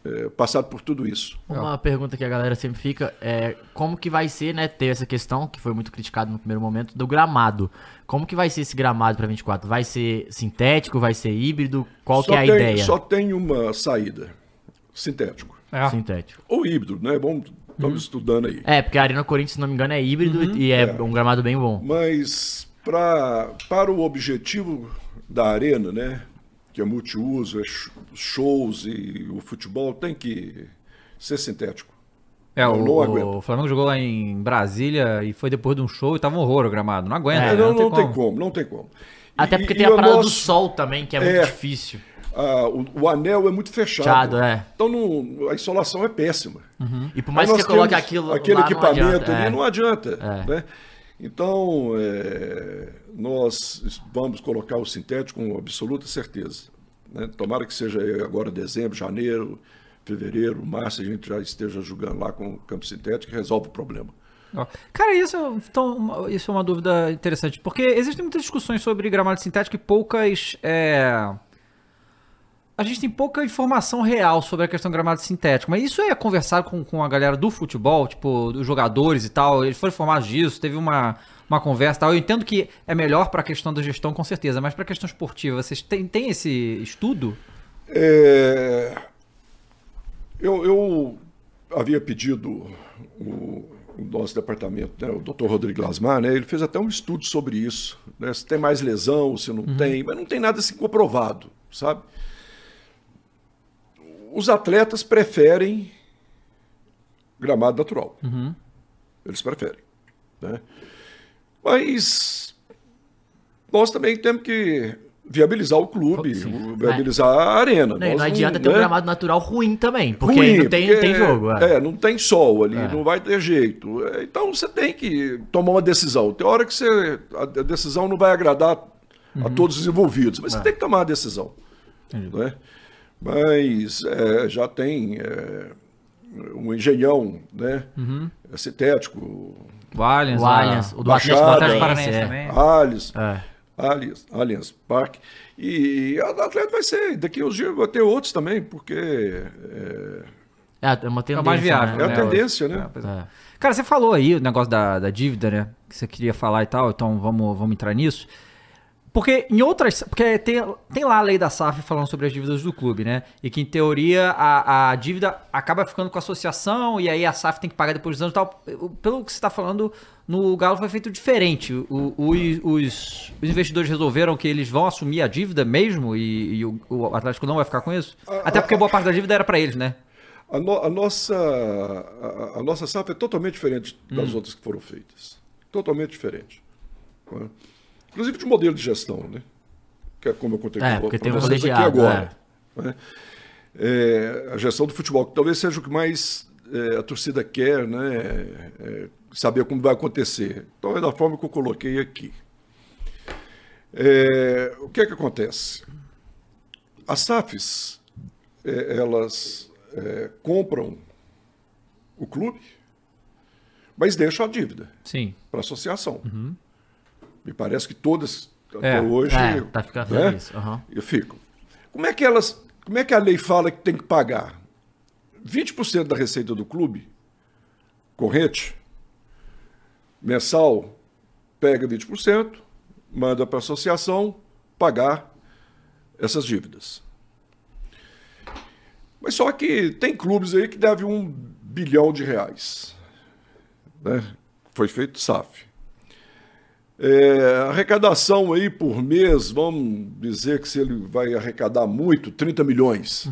é, passado por tudo isso. Uma pergunta que a galera sempre fica é como que vai ser, né, ter essa questão, que foi muito criticado no primeiro momento, do gramado. Como que vai ser esse gramado para 24? Vai ser sintético, vai ser híbrido? Qual só que é a tem, ideia? Só tem uma saída, sintético. É. Sintético. Ou híbrido, né? Vamos, estamos uhum. estudando aí. É, porque a Arena Corinthians, se não me engano, é híbrido uhum. e é, é, um gramado bem bom. Mas pra, para o objetivo da Arena, né? que é multiuso, é shows e o futebol tem que ser sintético. É, não, o, não o, Flamengo jogou lá em Brasília e foi depois de um show e tava um horror o gramado. Não aguenta. É, não, não, tem, como. tem, como. não tem como. Até porque e, tem e a parada nosso... do sol também, que é, é muito difícil. o, o, anel é muito fechado. fechado é. Então não, a insolação é péssima. Uhum. E por mais que você coloque aquilo. Aquele equipamento não adianta, ali é. não adianta. É. Né? Então, é, nós vamos colocar o sintético com absoluta certeza. Né? Tomara que seja agora dezembro, janeiro, fevereiro, março, a gente já esteja jogando lá com o campo sintético e resolve o problema. Cara, isso, então, isso é uma dúvida interessante, porque existem muitas discussões sobre gramado sintético e poucas. É... A gente tem pouca informação real sobre a questão do gramado sintético, mas isso é conversado com, com a galera do futebol, tipo, dos jogadores e tal, eles foram informados disso, teve uma, uma conversa tal. Eu entendo que é melhor para a questão da gestão, com certeza, mas para a questão esportiva, vocês têm, têm esse estudo? É... Eu, eu havia pedido o, o nosso departamento, né, o Dr. Rodrigo Lasmar, né, ele fez até um estudo sobre isso, né, se tem mais lesão, se não uhum. tem, mas não tem nada assim comprovado, sabe? Os atletas preferem gramado natural. Uhum. Eles preferem. Né? Mas nós também temos que viabilizar o clube, Sim. viabilizar é. a arena. Não, não adianta não, ter né? um gramado natural ruim também, porque ruim, não tem, porque, tem jogo. É. é. não tem sol ali, é. não vai ter jeito. É, então você tem que tomar uma decisão. Tem hora que você, a decisão não vai agradar uhum. a todos os envolvidos, mas você é. tem que tomar a decisão. Né? Mas é, já tem um engenhão né? Uhum. sintético, O Allianz. O Allianz. O do Atlético Atlético Paranaense. É. também. Allianz, É. Allianz, Allianz Parque. E a Atlético vai ser, daqui uns dias vai ter outros também, porque é, É, é uma É tendência. o mais viável. É a né, tendência, né? É, é. É. Cara, você falou aí o negócio da, da dívida, né? Que você queria falar e tal, então vamos, vamos entrar nisso. Porque em outras. Porque tem, tem lá a lei da SAF falando sobre as dívidas do clube, né? E que em teoria a, a dívida acaba ficando com a associação e aí a SAF tem que pagar depois dos anos e tal. Pelo que você está falando, no Galo foi feito diferente. O- o- os, os investidores resolveram que eles vão assumir a dívida mesmo e, e o, o Atlético não vai ficar com isso? Até porque boa parte da dívida era para eles, né? A, no- a nossa, a, a nossa SAF é totalmente diferente das Hum. outras que foram feitas. Totalmente diferente. né? Inclusive de modelo de gestão, né? Que é como eu contei É, porque tem um aqui agora. né? É, a gestão do futebol, que talvez seja o que mais é, a torcida quer, né? É, saber como vai acontecer. Então é da forma que eu coloquei aqui. É, o que é que acontece? As SAFs, é, elas é, compram o clube, mas deixam a dívida para a associação. Me parece que todas É, até hoje É, tá ficando né, isso. aham. eu fico. Como é que elas, como é que a lei fala que tem que pagar 20% da receita do clube corrente mensal pega 20%, manda para a associação pagar essas dívidas. Mas só que tem clubes aí que devem um bilhão de reais. Né? Foi feito SAF. É, arrecadação aí por mês, vamos dizer que se ele vai arrecadar muito, 30 milhões.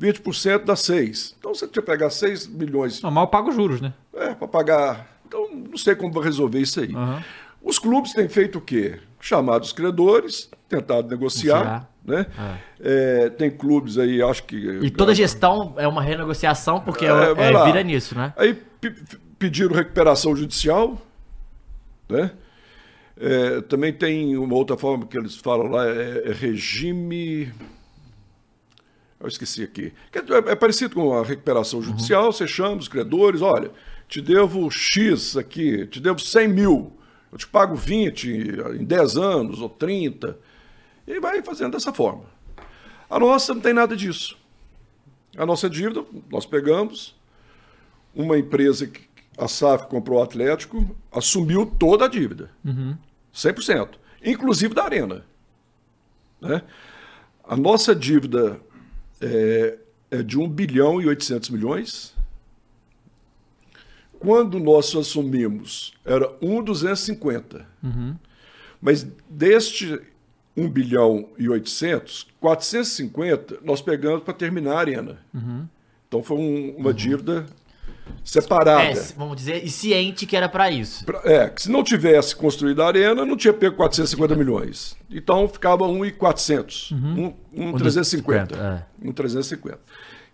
20% dá 6. Então você tinha que pegar 6 milhões Normal paga os juros, né? é, para pagar. Então, não sei como vai resolver isso aí. Aham. Os clubes têm feito o quê? Chamado os credores, tentado negociar. Né? É, tem clubes aí, acho que. E toda gestão é uma renegociação, porque é, É, é, vira nisso, né? Aí pe- pe- pediram recuperação judicial, né? É, também tem uma outra forma que eles falam lá, é, é regime. Eu esqueci aqui. É, é parecido com a recuperação judicial, você chama os credores, olha, te devo X aqui, te devo 100 mil, eu te pago 20 em 10 anos ou 30, e vai fazendo dessa forma. A nossa não tem nada disso. A nossa dívida, nós pegamos, uma empresa que a SAF comprou o Atlético, assumiu toda a dívida. 100%. Inclusive da Arena. Né? A nossa dívida é, é de 1 bilhão e 800 milhões. Quando nós assumimos, era 1,250. Mas deste 1 bilhão e 800, 450 nós pegamos para terminar a Arena. Então foi um- uma dívida separada. É, vamos dizer, e ciente que era pra isso. É, que se não tivesse construído a arena, não tinha pego 450 milhões. Então ficava 1,400, um, um, 350. é. Um 350.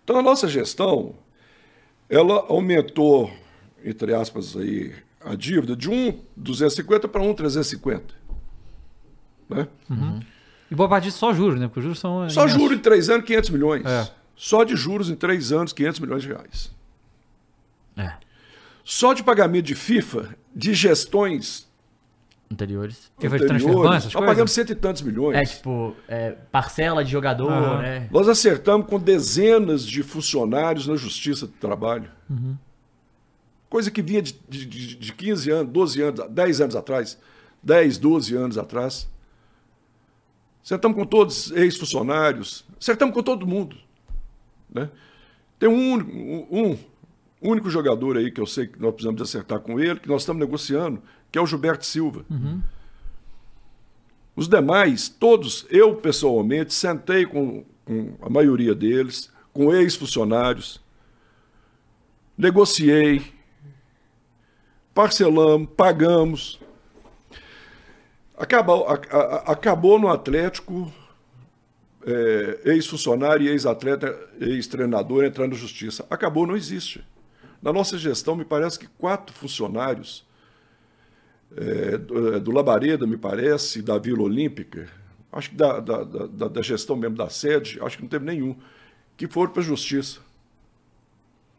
Então a nossa gestão, ela aumentou, entre aspas, aí, a dívida de 1,250 para 1,350. Né? E boa parte disso só juros, né? Porque os juros são. Só juros em três anos, 500 milhões. É. Só de juros em três anos, 500 milhões de reais. É. Só de pagamento de FIFA, de gestões FIFA Anteriores. de anteriores, transfer ban, essas nós pagamos cento e tantos milhões. É, tipo, é, parcela de jogador, Aham. né? Nós acertamos com dezenas de funcionários na Justiça do Trabalho. Coisa que vinha de, de, de- de 15 anos, 12 anos, 10 anos atrás. 10, 12 anos atrás. Acertamos com todos ex-funcionários. Acertamos com todo mundo. Né? Tem um único, um, um único jogador aí que eu sei que nós precisamos acertar com ele, que nós estamos negociando, que é o Gilberto Silva. Os demais, todos, eu pessoalmente, sentei com, com a maioria deles, com ex-funcionários, negociei, parcelamos, pagamos. Acabou, a- a- acabou no Atlético, é, ex-funcionário, e ex-atleta, ex-treinador entrando na justiça. Acabou, não existe. Na nossa gestão, me parece que quatro funcionários é, do, é, do Labareda, me parece, da Vila Olímpica, acho que da, da, da, da gestão mesmo da sede, acho que não teve nenhum, que foram para a justiça.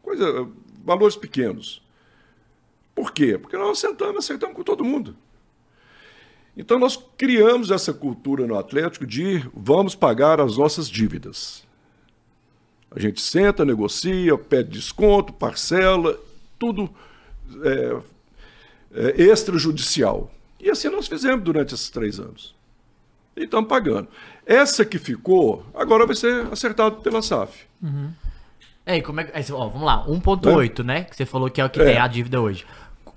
Coisa, valores pequenos. Por quê? Porque nós sentamos, aceitamos com todo mundo. Então nós criamos essa cultura no Atlético de vamos pagar as nossas dívidas. A gente senta, negocia, pede desconto, parcela, tudo é, é, extrajudicial. E assim nós fizemos durante esses três anos. E estamos pagando. Essa que ficou, agora vai ser acertado pela SAF. Uhum. É, como é. Ó, vamos lá, 1,8, é. né? Que você falou que é o que é. tem a dívida hoje.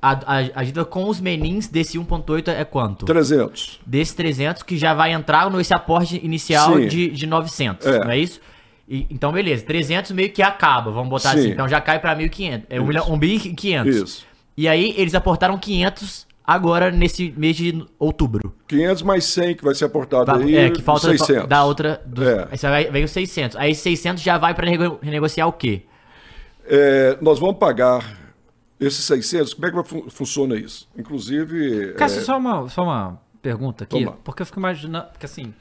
A, a, a, dívida com os menins desse 1,8 é quanto? 300. Desse 300 que já vai entrar nesse aporte inicial de, de 900, é. não é isso? E, então, beleza. 300 meio que acaba, vamos botar Sim. assim. Então já cai pra 1.500. É 1 milhão, 1.500. Isso. E aí eles aportaram 500 agora nesse mês de outubro. 500 mais 100 que vai ser aportado aí. É, que falta 600. da outra. Do, é. Aí vem os 600. Aí 600 já vai para renegociar o quê? É, nós vamos pagar esses 600. Como é que vai fun funciona isso? Inclusive. Cássio, é... só, uma, só uma pergunta aqui. Porque eu fico imaginando. Porque assim.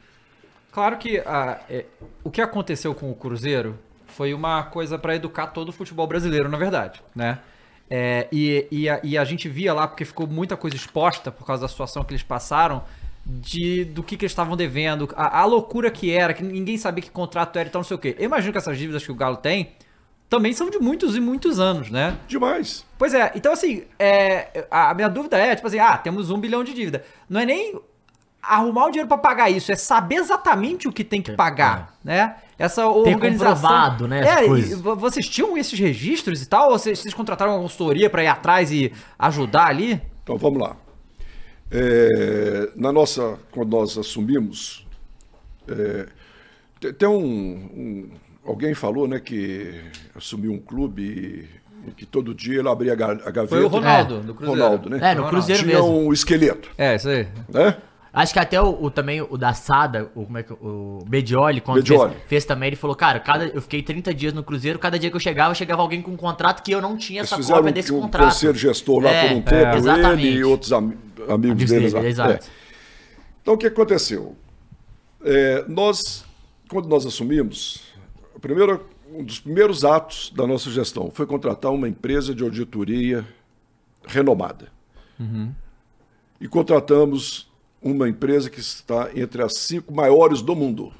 Claro que a, é, o que aconteceu com o Cruzeiro foi uma coisa para educar todo o futebol brasileiro, na verdade, né? É, e, e, a, e, a, gente via lá, porque ficou muita coisa exposta por causa da situação que eles passaram, de do que, que eles estavam devendo, a, a, loucura que era, que ninguém sabia que contrato era e tal, não sei o quê. Eu imagino que essas dívidas que o Galo tem também são de muitos e muitos anos, né? Demais. Pois é, então assim, é, a minha dúvida é, tipo assim, ah, temos um bilhão de dívida. Não é nem arrumar o dinheiro para pagar isso, é saber exatamente o que tem que pagar, é. né? Essa organização. né? É, vocês tinham esses registros e tal? Ou vocês, vocês contrataram uma consultoria para ir atrás e ajudar ali? Então vamos lá. É, na nossa, quando nós assumimos, é, tem um, um, alguém falou, né, que assumiu um clube e, que todo dia ele abria a gaveta. Foi o Ronaldo, é. do Cruzeiro. Ronaldo, né? É, no Cruzeiro Tinha mesmo. um esqueleto. É, isso aí. Né? Acho que até o, o, também o da Sada, o, como é que, o Bedioli, quando Bedioli. Fez, fez, também, ele falou, cara, cada, eu fiquei 30 dias no Cruzeiro, cada dia que eu chegava, chegava alguém com um contrato que eu não tinha Eles essa cópia desse um, contrato. Um gestor lá é, por um tempo, é, ele e outros am amigos, amigos deles dele, lá. Exato. É. Então o que aconteceu? É, nós, quando nós assumimos, primeiro, um dos primeiros atos da nossa gestão foi contratar uma empresa de auditoria renomada. Uhum. E contratamos uma empresa que está entre as cinco maiores do mundo.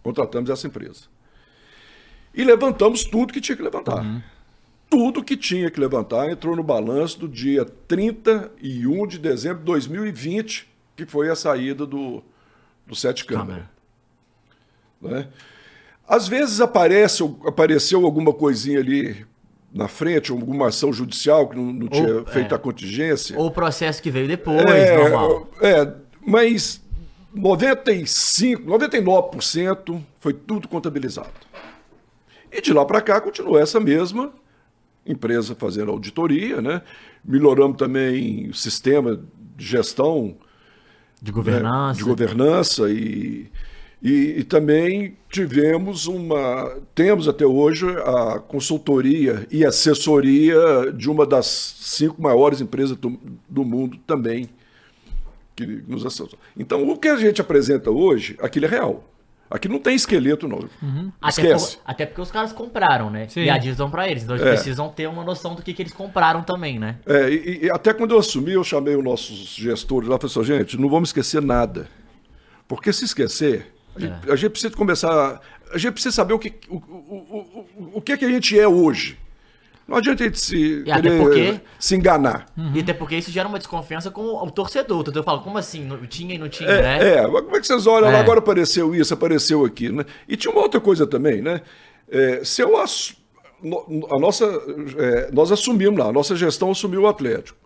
Contratamos essa empresa. E levantamos tudo que tinha que levantar. Uhum. Tudo que tinha que levantar entrou no balanço do dia 31 de dezembro de 2020, que foi a saída do, do Sete Câmara. Né? Às vezes aparece, apareceu alguma coisinha ali na frente, alguma ação judicial que não, não tinha Ou, feito é. a contingência. Ou o processo que veio depois, é, normal. É, mas 95, 99% foi tudo contabilizado. E de lá para cá continua essa mesma empresa fazendo auditoria, né? Melhoramos também o sistema de gestão de governança, né? de governança e e, e, também tivemos uma. Temos até hoje a consultoria e assessoria de uma das cinco maiores empresas do, do mundo também, que nos assessora. Então, o que a gente apresenta hoje, aquilo é real. Aqui não tem esqueleto, não. Uhum. Esquece. Até, por, até, porque os caras compraram, né? Sim. E a dívida para eles. Então eles é. precisam ter uma noção do que, que eles compraram também, né? É, e, e, até quando eu assumi, eu chamei os nossos gestores lá e falei assim, gente, não vamos esquecer nada. Porque se esquecer, é. A gente precisa começar. A gente precisa saber o que, o, o, o, o que, é que a gente é hoje. Não adianta a gente se, querer, porque, se enganar. Uhum. E até porque isso gera uma desconfiança com o torcedor. Então eu falo, como assim? Não, tinha e não tinha, é, né? É, como é que vocês olham? É. Agora apareceu isso, apareceu aquilo. Né? E tinha uma outra coisa também, né? É, se eu ass... a nossa, é, nós assumimos lá, a nossa gestão assumiu o Atlético.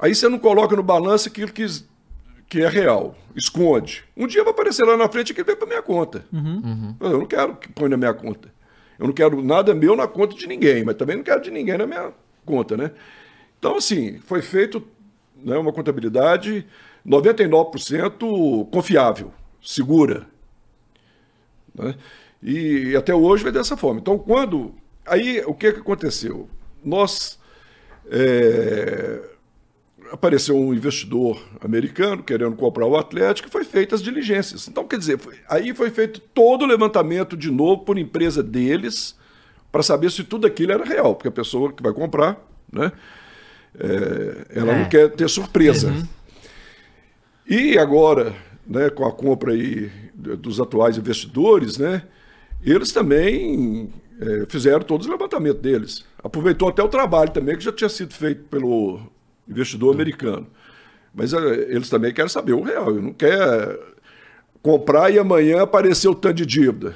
Aí você não coloca no balanço aquilo que que é real, esconde. Um dia vai aparecer lá na frente que vem para minha conta. Uhum. Eu não quero que põe na minha conta. Eu não quero nada meu na conta de ninguém, mas também não quero de ninguém na minha conta, né? Então, assim, foi feito né, uma contabilidade 99% confiável, segura. Né? E até hoje vai dessa forma. Então, quando. Aí, o que, que aconteceu? Nós. É, apareceu um investidor americano querendo comprar o Atlético e foi feitas as diligências. Então, quer dizer, foi, aí foi feito todo o levantamento de novo por empresa deles para saber se tudo aquilo era real, porque a pessoa que vai comprar né? É, ela é. não quer ter surpresa. Uhum. E agora, né, com a compra aí dos atuais investidores, né, eles também é, fizeram todos os levantamentos deles. Aproveitou até o trabalho também que já tinha sido feito pelo investidor americano. Mas é, eles também querem saber o real. Não quer comprar e amanhã aparecer o tanto de dívida.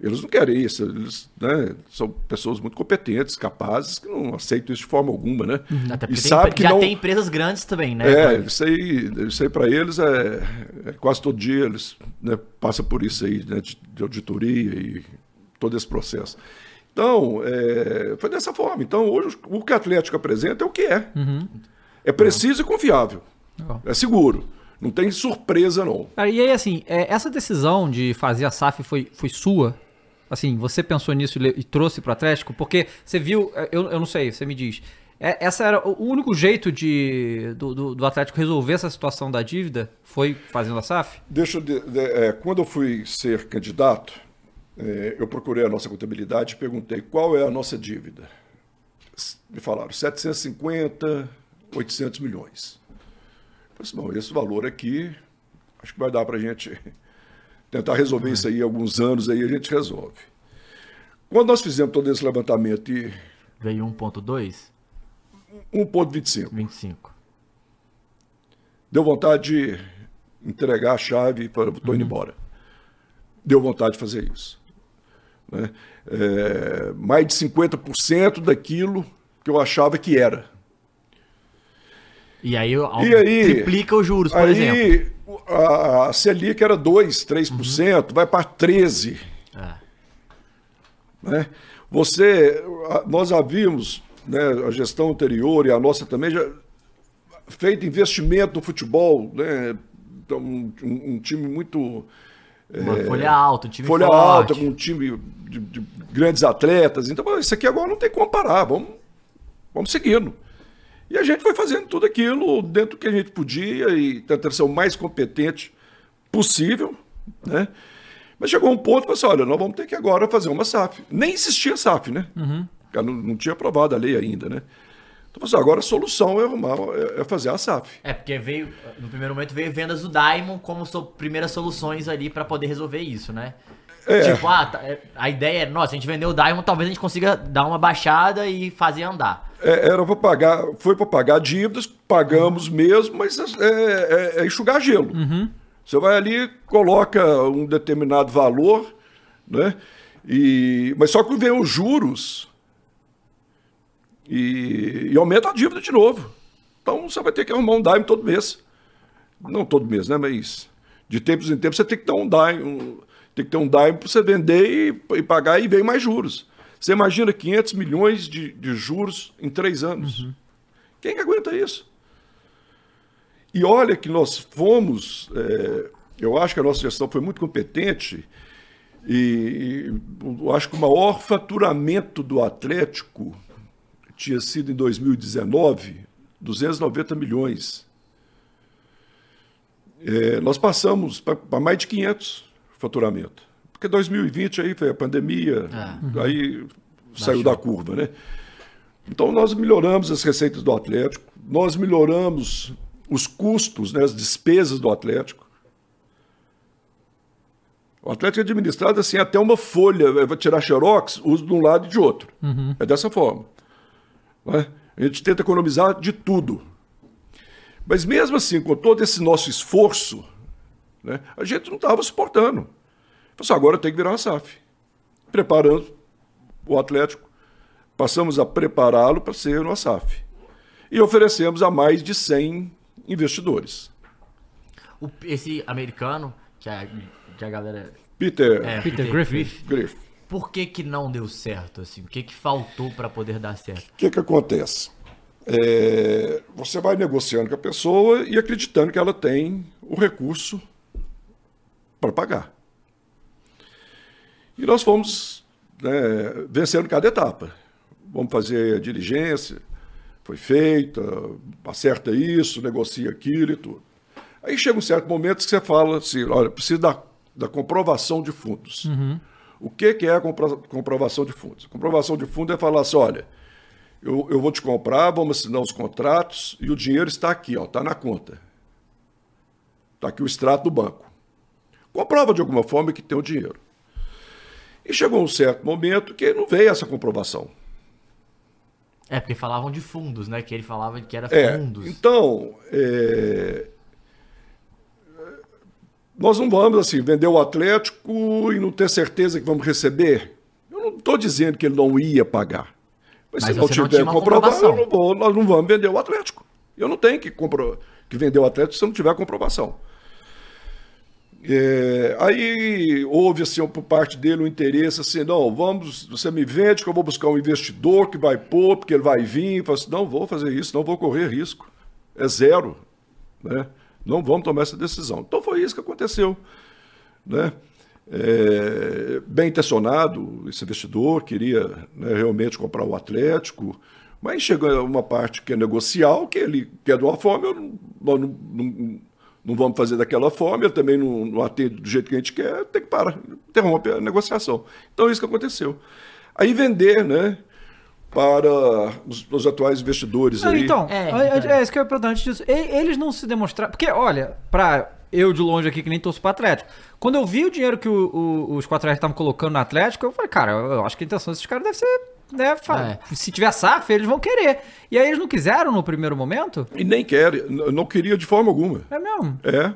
Eles não querem isso. Eles né, são pessoas muito competentes, capazes, que não aceitam isso de forma alguma, né? Uhum. Até e sabe que já não... tem empresas grandes também, né? É, isso aí, isso aí para eles é, é, quase todo dia eles né, passam por isso aí, né, de, de auditoria e todo esse processo. Então, é, foi dessa forma. Então, hoje o que o Atlético apresenta é o que é. Uhum. É preciso e confiável. É seguro. Não tem surpresa, não. Cara, e aí, assim, é, essa decisão de fazer a SAF foi, foi sua? Assim, você pensou nisso e, e trouxe para o Atlético? Porque você viu, é, eu, eu não sei, você me diz. É, essa era o único jeito de, do, do, do, Atlético resolver essa situação da dívida? Foi fazendo a SAF? Deixa de, de, é, quando eu fui ser candidato, é, eu procurei a nossa contabilidade e perguntei qual é a nossa dívida. Me falaram 750, 800 milhões. Eu falei assim, bom, esse valor aqui, acho que vai dar para a gente tentar resolver isso aí alguns anos, aí a gente resolve. Quando nós fizemos todo esse levantamento e... Veio 1.2? 1.25. 25. Deu vontade de entregar a chave e falar, estou indo uhum. embora. Deu vontade de fazer isso. Né? É, mais de 50% daquilo que eu achava que era. E aí, e aí triplica os juros, por aí, exemplo. A Selic era 2, 3%, uhum. vai para 13%. É. Né? Você, nós havíamos, né, a gestão anterior e a nossa também, já feito investimento no futebol, né, então, um, um time muito uma é, folha alta, um time folha forte. alta, com um time de, de, grandes atletas. Então, isso aqui agora não tem como parar, vamos, vamos seguindo. E a gente foi fazendo tudo aquilo dentro do que a gente podia e tentando ser o mais competente possível, né? Mas chegou um ponto que assim, olha, nós vamos ter que agora fazer uma SAF. Nem existia SAF, né? Uhum. Não, não tinha aprovado a lei ainda, né? Então, assim, agora a solução é arrumar, é, é fazer a SAF. É, porque veio, no primeiro momento, veio vendas do Daimon como so, primeiras soluções ali para poder resolver isso, né? É. Tipo, ah, tá, é, a ideia é, nossa, a gente vendeu o Daimon, talvez a gente consiga dar uma baixada e fazer andar. É, era para pagar, foi para pagar dívidas, pagamos uhum. mesmo, mas é, é, é enxugar gelo. Uhum. Você vai ali, coloca um determinado valor, né? E, mas só que vem os juros e, e aumenta a dívida de novo. Então você vai ter que arrumar um dime todo mês. Não todo mês, né? Mas de tempos em tempos você tem que ter um dime, um, tem que ter um dime para você vender e, e, pagar e vem mais juros. Você imagina 500 milhões de, de juros em três anos. Uhum. Quem que aguenta isso? E olha que nós fomos, é, eu acho que a nossa gestão foi muito competente e, e eu acho que o maior faturamento do Atlético tinha sido em 2019 290 milhões. É, nós passamos para mais de 500 faturamento. Porque 2020 aí foi a pandemia, é. aí saiu da curva, né? Então nós melhoramos as receitas do Atlético, nós melhoramos os custos, né, as despesas do Atlético. O Atlético é administrado assim, até uma folha, vai tirar xerox, usa de um lado e de outro. Uhum. É dessa forma. Né? A gente tenta economizar de tudo. Mas mesmo assim, com todo esse nosso esforço, né, a gente não estava suportando. Assim, agora tem que virar uma SAF. Preparando o Atlético, passamos a prepará-lo para ser uma SAF. E oferecemos a mais de 100 investidores. O, esse americano, que a, que a galera. Peter, é, Peter, Peter Griffith. Griffith por que, que não deu certo? Assim? O que, que faltou para poder dar certo? O que, que acontece? É, você vai negociando com a pessoa e acreditando que ela tem o recurso para pagar. E nós fomos né, vencendo cada etapa. Vamos fazer a diligência, foi feita, acerta isso, negocia aquilo e tudo. Aí chega um certo momento que você fala assim, olha, precisa da, da comprovação de fundos. Uhum. O que, que é a comprovação de fundos? A comprovação de fundo é falar assim: olha, eu, eu vou te comprar, vamos assinar os contratos e o dinheiro está aqui, ó, está na conta. Está aqui o extrato do banco. Comprova de alguma forma que tem o dinheiro. E chegou um certo momento que não veio essa comprovação. É, porque falavam de fundos, né? Que ele falava que era é, fundos. Então, é... nós não vamos assim vender o Atlético e não ter certeza que vamos receber. Eu não estou dizendo que ele não ia pagar. Mas, Mas se não tiver comprovação, não vou, nós não vamos vender o Atlético. Eu não tenho que, compro... que vender o Atlético se não tiver comprovação. É, aí houve assim, por parte dele um interesse assim, não, vamos, você me vende que eu vou buscar um investidor que vai pôr, porque ele vai vir, fala assim, não vou fazer isso, não vou correr risco. É zero. Né? Não vamos tomar essa decisão. Então foi isso que aconteceu. Né? É, bem intencionado, esse investidor queria né, realmente comprar o Atlético, mas chega uma parte que é negocial, que ele quer de uma forma, eu não, não, não não vamos fazer daquela forma, ele também não, não atende do jeito que a gente quer, tem que parar, interrompe a negociação. Então, é isso que aconteceu. Aí vender, né? Para os, os atuais investidores não, aí. Então, é, é, é, isso que eu ia perguntar antes disso. Eles não se demonstraram. Porque, olha, para eu de longe aqui que nem torço para Atlético. Quando eu vi o dinheiro que o, o, os quatro estavam colocando no Atlético, eu falei, cara, eu acho que a intenção desses caras deve ser né, é. se tiver SAF, eles vão querer. E aí eles não quiseram no primeiro momento? E nem querem, não queria de forma alguma. É mesmo? É.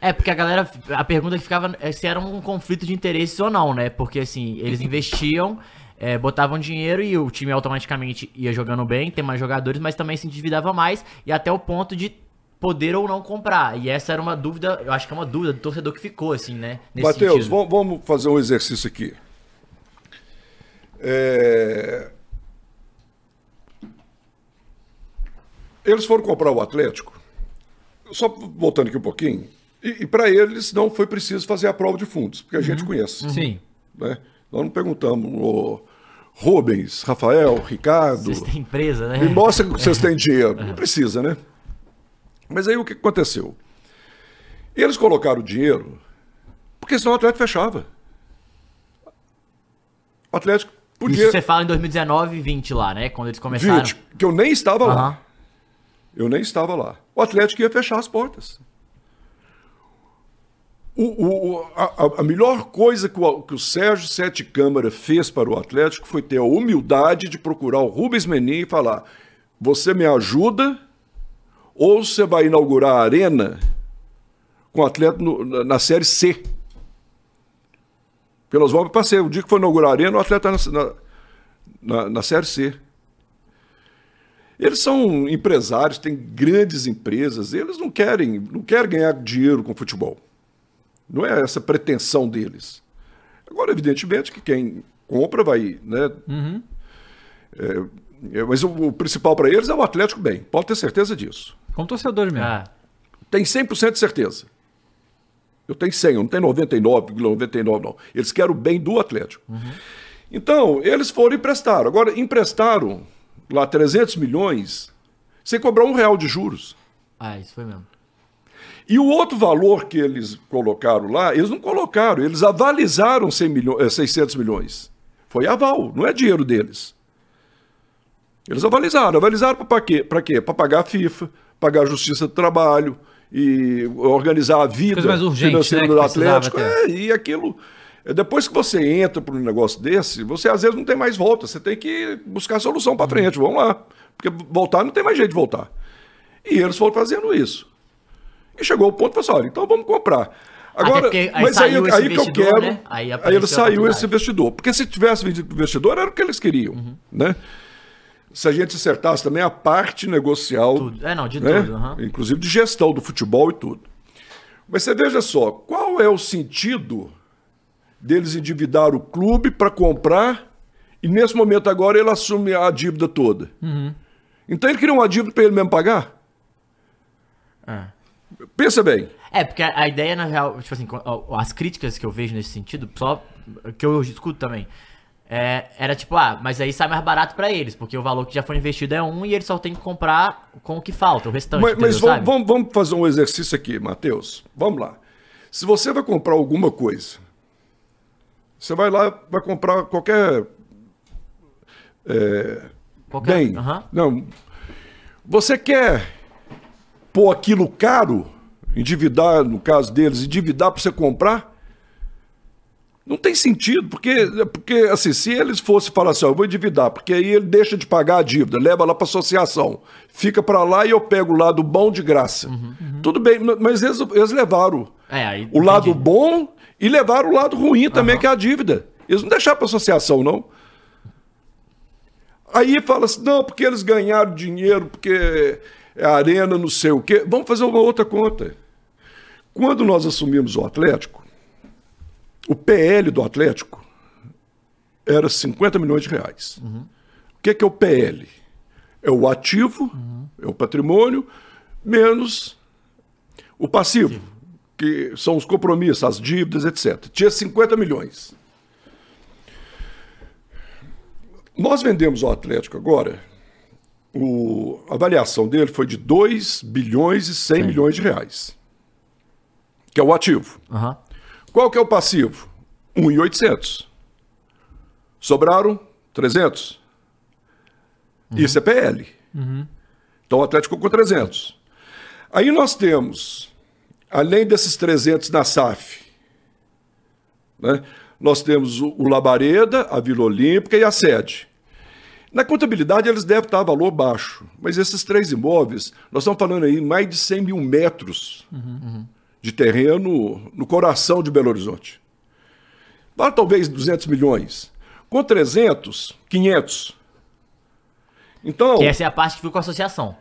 É, porque a galera, a pergunta que ficava é se era um conflito de interesses ou não, né? Porque assim, eles investiam, é, botavam dinheiro e o time automaticamente ia jogando bem, tem mais jogadores, mas também se endividava mais e até o ponto de poder ou não comprar. E essa era uma dúvida, eu acho que é uma dúvida do torcedor que ficou, assim, né? Matheus, vamos fazer um exercício aqui. É... Eles foram comprar o Atlético, só voltando aqui um pouquinho, e, e para eles não foi preciso fazer a prova de fundos, porque a uhum. gente conhece. Sim. Né? Nós não perguntamos Rubens, Rafael, Ricardo. Vocês têm empresa, né? Me mostra que vocês têm dinheiro. Não precisa, né? Mas aí o que aconteceu? Eles colocaram o dinheiro, porque senão o Atlético fechava. O Atlético Isso você fala em 2019 e 20 lá, né? Quando eles começaram. 20, que eu nem estava uhum. lá. Eu nem estava lá. O Atlético ia fechar as portas. O, o, a, a, melhor coisa que o, que o Sérgio Sete Câmara fez para o Atlético foi ter a humildade de procurar o Rubens Menin e falar: você me ajuda ou você vai inaugurar a arena com o Atlético no, na, na Série C? Pelas voltas passei. O dia que foi inaugurar a arena, o atleta está na, na, na Série C. Eles são empresários, têm grandes empresas, eles não querem, não querem ganhar dinheiro com futebol. Não é essa pretensão deles. Agora, evidentemente, que quem compra vai. Né, uhum. é, é, mas o, o principal para eles é o Atlético bem, pode ter certeza disso. Como torcedores mesmo. Ah. Tem 100% de certeza. Eu tenho 100, eu não tenho 99,99 não. Eles querem o bem do Atlético. Uhum. Então, eles foram e emprestaram. Agora, emprestaram lá 300 milhões sem cobrar um real de juros. Ah, isso foi mesmo. E o outro valor que eles colocaram lá, eles não colocaram, eles avalizaram 100 milhões, 600 milhões. Foi aval, não é dinheiro deles. Eles avalizaram. Avalizaram para quê? Para quê? Para pagar a FIFA, pagar a Justiça do Trabalho, e organizar a vida financeira né, do Atlético. É, e aquilo. Depois que você entra para um negócio desse, você às vezes não tem mais volta. Você tem que buscar solução para frente. Vamos lá. Porque voltar não tem mais jeito de voltar. E eles foram fazendo isso. E chegou o ponto e falou assim: olha, então vamos comprar. Agora, aí mas aí, aí que eu quero. Né? Aí, aí ele saiu esse investidor. Porque se tivesse vendido investidor, era o que eles queriam. Uhum. Né? Se a gente acertasse também a parte negocial. Tudo. É, não, de né? tudo. Uhum. Inclusive de gestão do futebol e tudo. Mas você veja só, qual é o sentido deles endividar o clube para comprar e nesse momento agora ele assume a dívida toda? Uhum. Então ele queria uma dívida para ele mesmo pagar? É. Pensa bem. É, porque a, a, ideia, na real, tipo assim, as críticas que eu vejo nesse sentido, só que eu escuto também, é, era tipo, ah, mas aí sai mais barato para eles, porque o valor que já foi investido é um e eles só tem que comprar com o que falta, o restante. Mas, mas vamos, vamos, vamos, fazer um exercício aqui, Matheus. Vamos lá. Se você vai comprar alguma coisa, você vai lá, vai comprar qualquer. É, Qualquer... Bem, uhum. não. Você quer pôr aquilo caro, endividar, no caso deles, endividar para você comprar? Não tem sentido, porque, porque assim, se eles fossem falar assim, ó, eu vou endividar, porque aí ele deixa de pagar a dívida, leva lá para associação, fica para lá e eu pego o lado bom de graça. Uhum, uhum. Tudo bem, mas eles, eles levaram é, aí, o lado bom e levaram o lado ruim também, uhum. que é a dívida. Eles não deixaram para associação, não. Aí fala assim, não, porque eles ganharam dinheiro, porque é arena, não sei o quê. Vamos fazer uma outra conta. Quando nós assumimos o Atlético, o PL do Atlético era 50 milhões de reais. Uhum. O que é, que é o PL? É o ativo, uhum. é o patrimônio, menos o passivo, Sim. que são os compromissos, as dívidas, etc. Tinha 50 milhões. Nós vendemos o Atlético agora, o, a avaliação dele foi de 2 bilhões e 100 Sim. milhões de reais, que é o ativo. Uhum. Qual que é o passivo? 1,800. Sobraram 300. Uhum. Isso é PL. Uhum. Então o Atlético ficou com 300. Aí nós temos, além desses 300 na SAF, né, nós temos o Labareda, a Vila Olímpica e a sede. Na contabilidade eles devem estar a valor baixo, mas esses três imóveis, nós estamos falando aí mais de 100 mil metros uhum. De terreno no coração de Belo Horizonte. Vale talvez 200 milhões. Com 300, 500. Então, que essa é a parte que fica com a associação.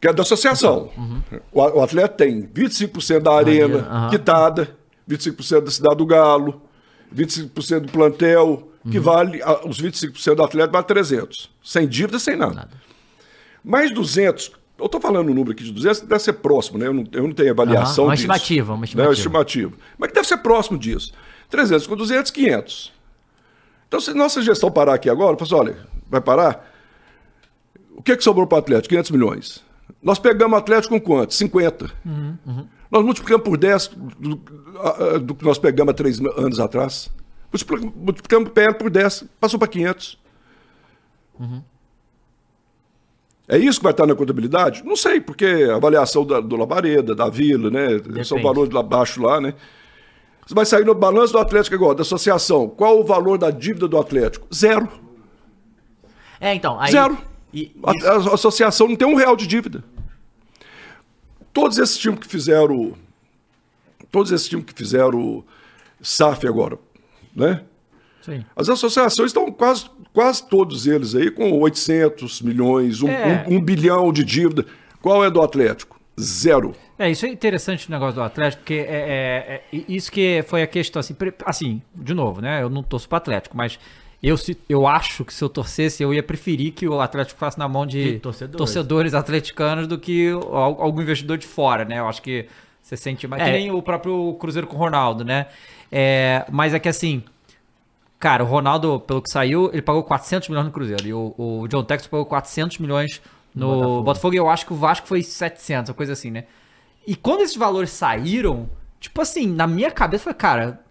Que é da associação. Uhum. O, o, atleta tem 25% da arena uhum. quitada, 25% da Cidade do Galo, 25% do plantel, que uhum. vale, os 25% do atleta vale 300. Sem dívida, sem nada. nada. Mais 200, eu estou falando um número aqui de 200, deve ser próximo, né? Eu não, eu não tenho avaliação uhum. uma disso. Estimativa, uma estimativa, né? uma estimativa. Mas que deve ser próximo disso. 300 com 200, 500. Então, se nossa gestão parar aqui agora, eu falo assim, olha, vai parar? O que, é que sobrou para o Atlético? 500 milhões. Nós pegamos o Atlético com quanto? 50. Uhum, uhum. Nós multiplicamos por 10 do, do, que nós pegamos há três anos atrás. Multiplicamos por 10, passou para 500. Uhum. É isso que vai estar na contabilidade? Não sei, porque a avaliação da, do Labareda, da Vila, né? Depende. São valores lá abaixo lá, né? Você vai sair no balanço do Atlético agora, da associação. Qual o valor da dívida do Atlético? Zero. É, então. Aí, Zero. E, a, a, a, associação não tem um real de dívida. Todos esses times que fizeram. Todos esses times que fizeram SAF agora, né? Sim. As associações estão quase, quase todos eles aí com 800 milhões, um, é. um, um bilhão de dívida. Qual é do Atlético? Zero. É, isso é interessante o negócio do Atlético, porque é, é, é, isso que foi a questão, assim, assim, de novo, né? Eu não torço para Atlético, mas eu, se, eu acho que se eu torcesse, eu ia preferir que o Atlético fosse na mão de, de torcedores. torcedores. atleticanos do que algum investidor de fora, né? Eu acho que você sente mais. É. Que nem o próprio Cruzeiro com o Ronaldo, né? É, mas é que assim. Cara, o Ronaldo, pelo que saiu, ele pagou 400 milhões no Cruzeiro. E o, o John Texas pagou 400 milhões no, Botafogo. Botafogo. E eu acho que o Vasco foi 700, coisa assim, né? E quando esses valores saíram, tipo assim, na minha cabeça foi, cara,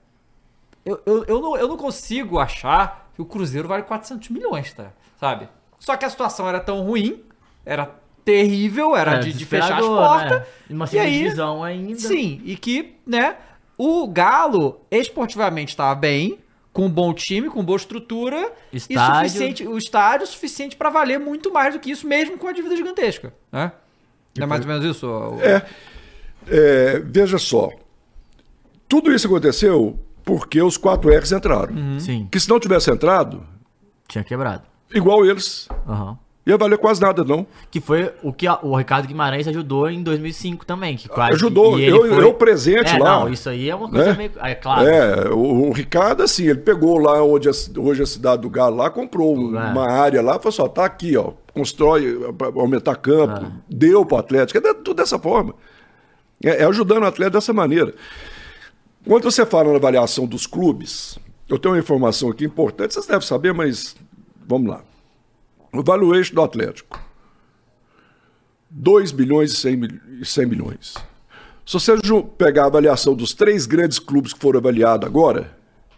eu, eu, eu, não, eu não consigo achar que o Cruzeiro vale 400 milhões, tá? Sabe? Só que a situação era tão ruim, era terrível, era é, de, de, fechar as portas. Né? Uma e aí, ainda. Sim, e que, né, o Galo esportivamente estava bem, com um bom time, com boa estrutura estádio. e suficiente, o estádio suficiente para valer muito mais do que isso, mesmo com a dívida gigantesca, né? Não é mais ou menos isso? É, é, veja só, tudo isso aconteceu porque os 4X entraram. Uhum. Sim. Que se não tivesse entrado. Tinha quebrado. Igual eles. Uhum. Ia valer quase nada, não. Que foi o que o Ricardo Guimarães ajudou em 2005 também. Que quase, ajudou, eu, foi... eu presente é, lá. Não, isso aí é uma coisa né? meio. É claro. É, o, o, Ricardo, assim, ele pegou lá onde a, hoje a cidade do Galo lá, comprou é. uma área lá, falou só, assim, tá aqui, ó, constrói aumentar campo, é. deu para o Atlético, é tudo dessa forma. É, é ajudando o atleta dessa maneira. Quando você fala na avaliação dos clubes, eu tenho uma informação aqui importante, vocês devem saber, mas vamos lá. O valuation do Atlético. 2 bilhões e 100, milhões. Se você pegar a avaliação dos três grandes clubes que foram avaliados agora,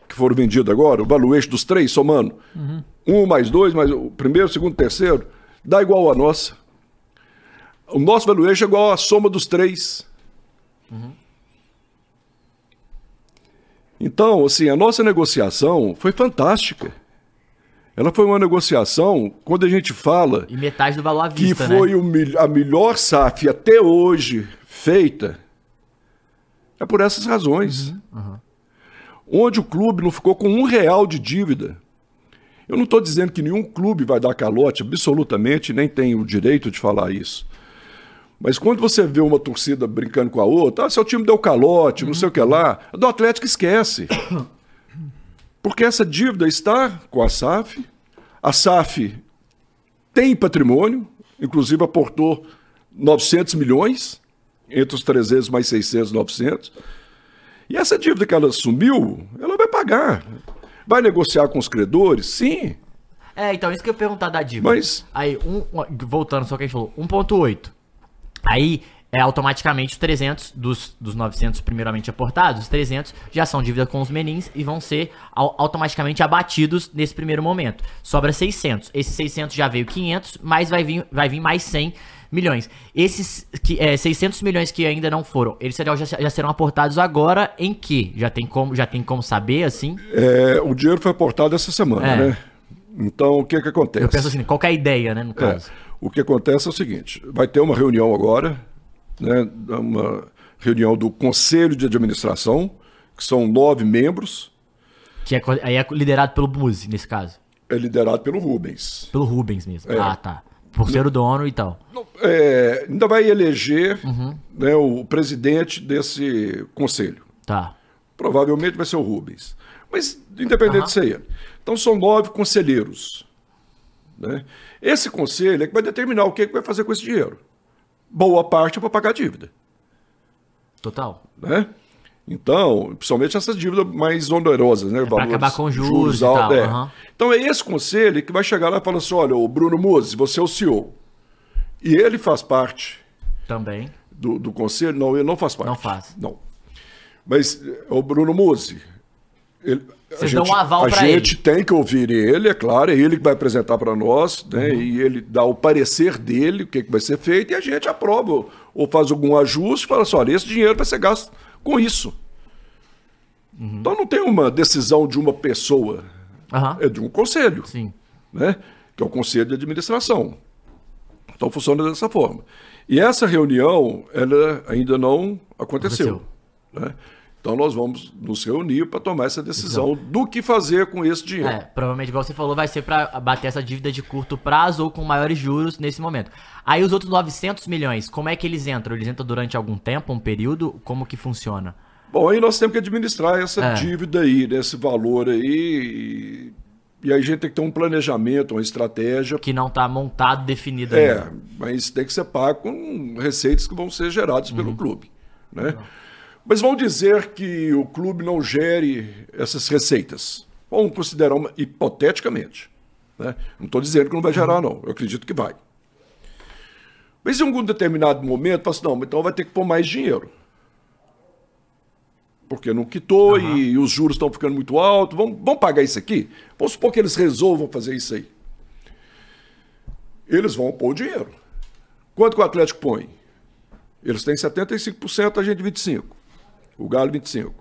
que foram vendidos agora, o valuation dos três somando, uhum. um mais dois, mais o primeiro, segundo, terceiro, dá igual a nossa. O nosso valuation é igual à soma dos três. Uhum. Então, assim, a nossa negociação foi fantástica. Ela foi uma negociação, quando a gente fala. E metade do valor à vista, Que foi né? a melhor SAF até hoje feita. É por essas razões. Uhum. Uhum. Onde o clube não ficou com um real de dívida. Eu não estou dizendo que nenhum clube vai dar calote, absolutamente, nem tem o direito de falar isso. Mas quando você vê uma torcida brincando com a outra, ah, seu time deu calote, não sei o que lá, do Atlético esquece. Porque essa dívida está com a SAF. A SAF tem patrimônio, inclusive aportou 900 milhões, entre os 300 mais 600, 900. E essa dívida que ela assumiu, ela vai pagar. Vai negociar com os credores? Sim. É, então, isso que eu ia perguntar da dívida. Mas... Aí, um, voltando só que a gente falou, 1.8. Aí, é automaticamente os 300 dos, dos 900 primeiramente aportados, os 300 já são dívida com os menins e vão ser automaticamente abatidos nesse primeiro momento. Sobra 600. Esses 600 já veio 500, mas vai vir, vai vir mais 100 milhões. Esses que, é, 600 milhões que ainda não foram, eles já, já, serão aportados agora em que? Já tem como, já tem como saber, assim? É, o dinheiro foi aportado essa semana, é. né? Então, o que que acontece? Eu penso assim, qual é a ideia, né, no é, caso? É, o que acontece é o seguinte, vai ter uma reunião agora, né, uma reunião do Conselho de Administração, que são nove membros. Que é, aí é liderado pelo Muzi, nesse caso? É liderado pelo Rubens. Pelo Rubens mesmo. É. Ah, tá. Por ser o dono e tal. É, ainda vai eleger uhum. né, o presidente desse conselho. Tá. Provavelmente vai ser o Rubens. Mas, independente uhum. disso aí. Então, são nove conselheiros. Né? Esse conselho é que vai determinar o que, é que vai fazer com esse dinheiro boa parte é para pagar a dívida. Total. Né? Então, principalmente essas dívidas mais onerosas, né? É para acabar com juros, juros altos. É. Uhum. Então é esse conselho que vai chegar lá e falar assim: olha, o Bruno Moses, você é o CEO. E ele faz parte. Também. Do, do conselho? Não, ele não faz parte. Não faz. Não. Mas o Bruno Mose, ele, Vocês dão um aval para ele. A gente tem que ouvir ele, é claro, é ele que vai apresentar para nós, né? Uhum. E ele dá o parecer dele, o que, que vai ser feito, e a gente aprova ou faz algum ajuste, fala assim, olha, esse dinheiro vai ser gasto com isso. Uhum. Então não tem uma decisão de uma pessoa, uhum. é de um conselho, Sim. né? Que é o conselho de administração. Então funciona dessa forma. E essa reunião, ela ainda não aconteceu. aconteceu. Né? Então nós vamos nos reunir para tomar essa decisão do que fazer com esse dinheiro. É, provavelmente, igual você falou, vai ser para bater essa dívida de curto prazo ou com maiores juros nesse momento. Aí os outros 900 milhões, como é que eles entram? Eles entram durante algum tempo, um período? Como que funciona? Bom, aí nós temos que administrar essa é. dívida aí, desse valor aí. E, e aí a gente tem que ter um planejamento, uma estratégia. Que não está montado, definido É, ainda. mas tem que ser pago com receitas que vão ser geradas uhum. pelo clube. Né? Não. Mas vão dizer que o clube não gere essas receitas. Vamos considerar uma, hipoteticamente. Né? Não estou dizendo que não vai gerar, não. Eu acredito que vai. Mas em algum determinado momento, fala assim, não, então vai ter que pôr mais dinheiro. Porque não quitou uhum. e, e, os juros estão ficando muito altos. Vamos, vamos pagar isso aqui? Vamos supor que eles resolvam fazer isso aí. Eles vão pôr o dinheiro. Quanto que o Atlético põe? Eles têm 75%, a gente 25%. O Galo 25.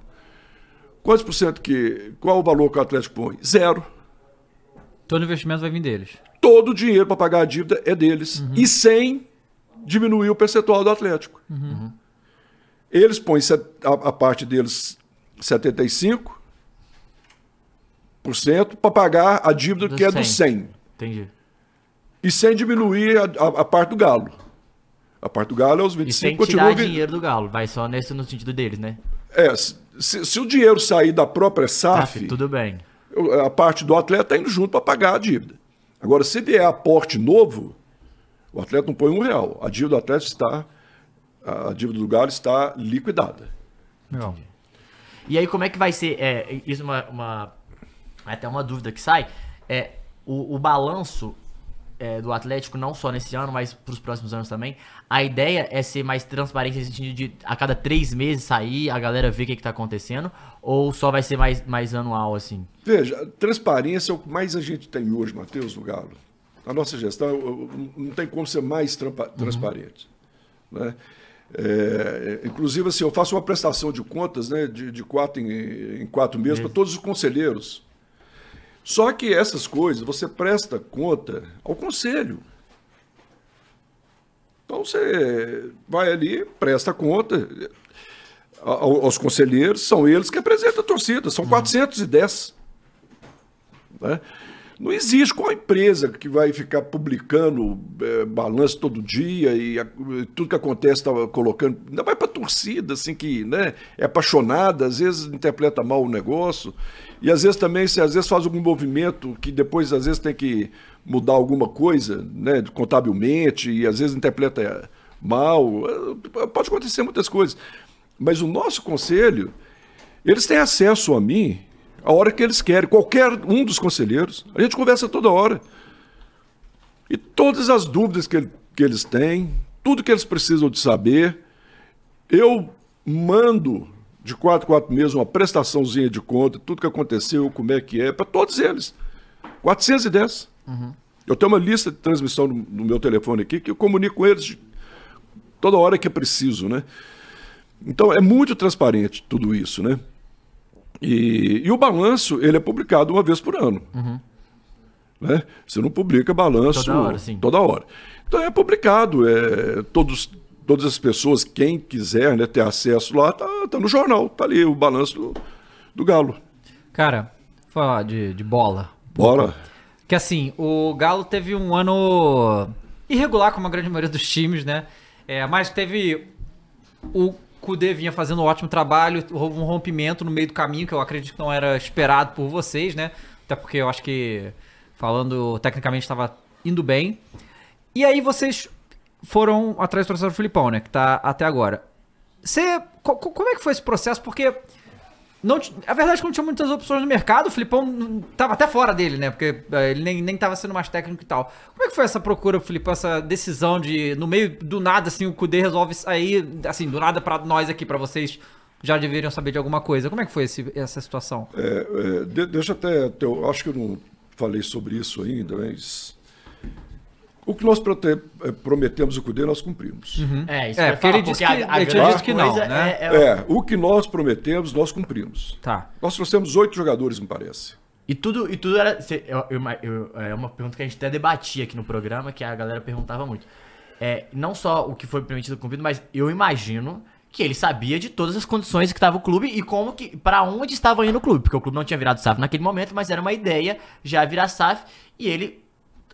Quantos por cento que. Qual o valor que o Atlético põe? Zero. Todo investimento vai vir deles. Todo o dinheiro para pagar a dívida é deles. Uhum. E sem diminuir o percentual do Atlético. Uhum. Eles põem a, a parte deles 75% para pagar a dívida do que 100. é do 100. Entendi. E sem diminuir a, a, a parte do Galo. A parte do Galo é os 25%. E sem tirar dinheiro do Galo, vai só nesse no sentido deles, né? É, se, se o dinheiro sair da própria SAF, tudo bem. A parte do atleta está indo junto para pagar a dívida. Agora, se vier aporte novo, o atleta não põe um real. A dívida do atleta está. A dívida do Galo está liquidada. Não. E aí, como é que vai ser? É, isso é uma, uma. Até uma dúvida que sai. É, o, o balanço é, do Atlético, não só nesse ano, mas para os próximos anos também. A ideia é ser mais transparente no sentido de a cada três meses sair, a galera ver o que, está acontecendo, ou só vai ser mais, mais anual assim? Veja, transparência é o que mais a gente tem hoje, Matheus, no Galo. A nossa gestão não tem como ser mais transparente. Uhum. Né? É, inclusive, assim, eu faço uma prestação de contas né, de, de quatro em, em quatro meses uhum. para todos os conselheiros. Só que essas coisas você presta conta ao conselho. Então você vai ali, presta conta aos conselheiros, são eles que apresentam a torcida, são uhum. 410. Né? Não existe qual empresa que vai ficar publicando é, balanço todo dia e, a, tudo que acontece está colocando. Ainda vai para a torcida, assim, que né, é apaixonada, às vezes interpreta mal o negócio. E às vezes também, se às vezes faz algum movimento que depois às vezes tem que mudar alguma coisa, né, contabilmente, e às vezes interpreta mal. Pode acontecer muitas coisas. Mas o nosso conselho, eles têm acesso a mim a hora que eles querem, qualquer um dos conselheiros. A gente conversa toda hora. E todas as dúvidas que, que eles têm, tudo que eles precisam de saber, eu mando de quatro, quatro meses uma prestaçãozinha de conta, tudo que aconteceu, como é que é, para todos eles. 410. Uhum. Eu tenho uma lista de transmissão no, no, meu telefone aqui que eu comunico com eles toda hora que é preciso, né? Então é muito transparente tudo isso, né? E, e o balanço, ele é publicado uma vez por ano. Uhum. Né? Você não publica balanço toda hora, sim. toda hora. Então é publicado, é, todos, todas as pessoas, quem quiser né, ter acesso lá, tá, tá no jornal, tá ali o balanço do, do Galo. Cara, falar de, de bola. Bola. Que assim, o Galo teve um ano irregular, como a grande maioria dos times, né? É, mas teve o Kudê vinha fazendo um ótimo trabalho, houve um rompimento no meio do caminho, que eu acredito que não era esperado por vocês, né? Até porque eu acho que, falando tecnicamente, estava indo bem. E aí vocês foram atrás do professor Filipão, né? Que tá até agora. Você. Como é que foi esse processo? Porque não, a verdade é que não tinha muitas opções no mercado, o Filipão tava até fora dele, né? Porque é, ele nem, nem tava sendo mais técnico e tal. Como é que foi essa procura, Filipão, essa decisão de, no meio do nada, assim, o Kudê resolve sair, assim, do nada para nós aqui, para vocês já deveriam saber de alguma coisa. Como é que foi esse, essa situação? É, é, deixa até, eu acho que eu não falei sobre isso ainda, mas o que nós eh, prometemos o CUDE, nós cumprimos. Uhum. É, isso é, porque ele disse que, a, a ele disse que não, né? É, é, é, o que nós prometemos, nós cumprimos. Tá. Nós trouxemos oito jogadores, me parece. E tudo, e tudo era. Eu, eu, eu, é uma pergunta que a gente até debatia aqui no programa, que a galera perguntava muito. É, não só o que foi permitido convido, mas eu imagino que ele sabia de todas as condições que estava o clube e como que para onde estava indo o clube, porque o clube não tinha virado SAF naquele momento, mas era uma ideia já virar SAF e ele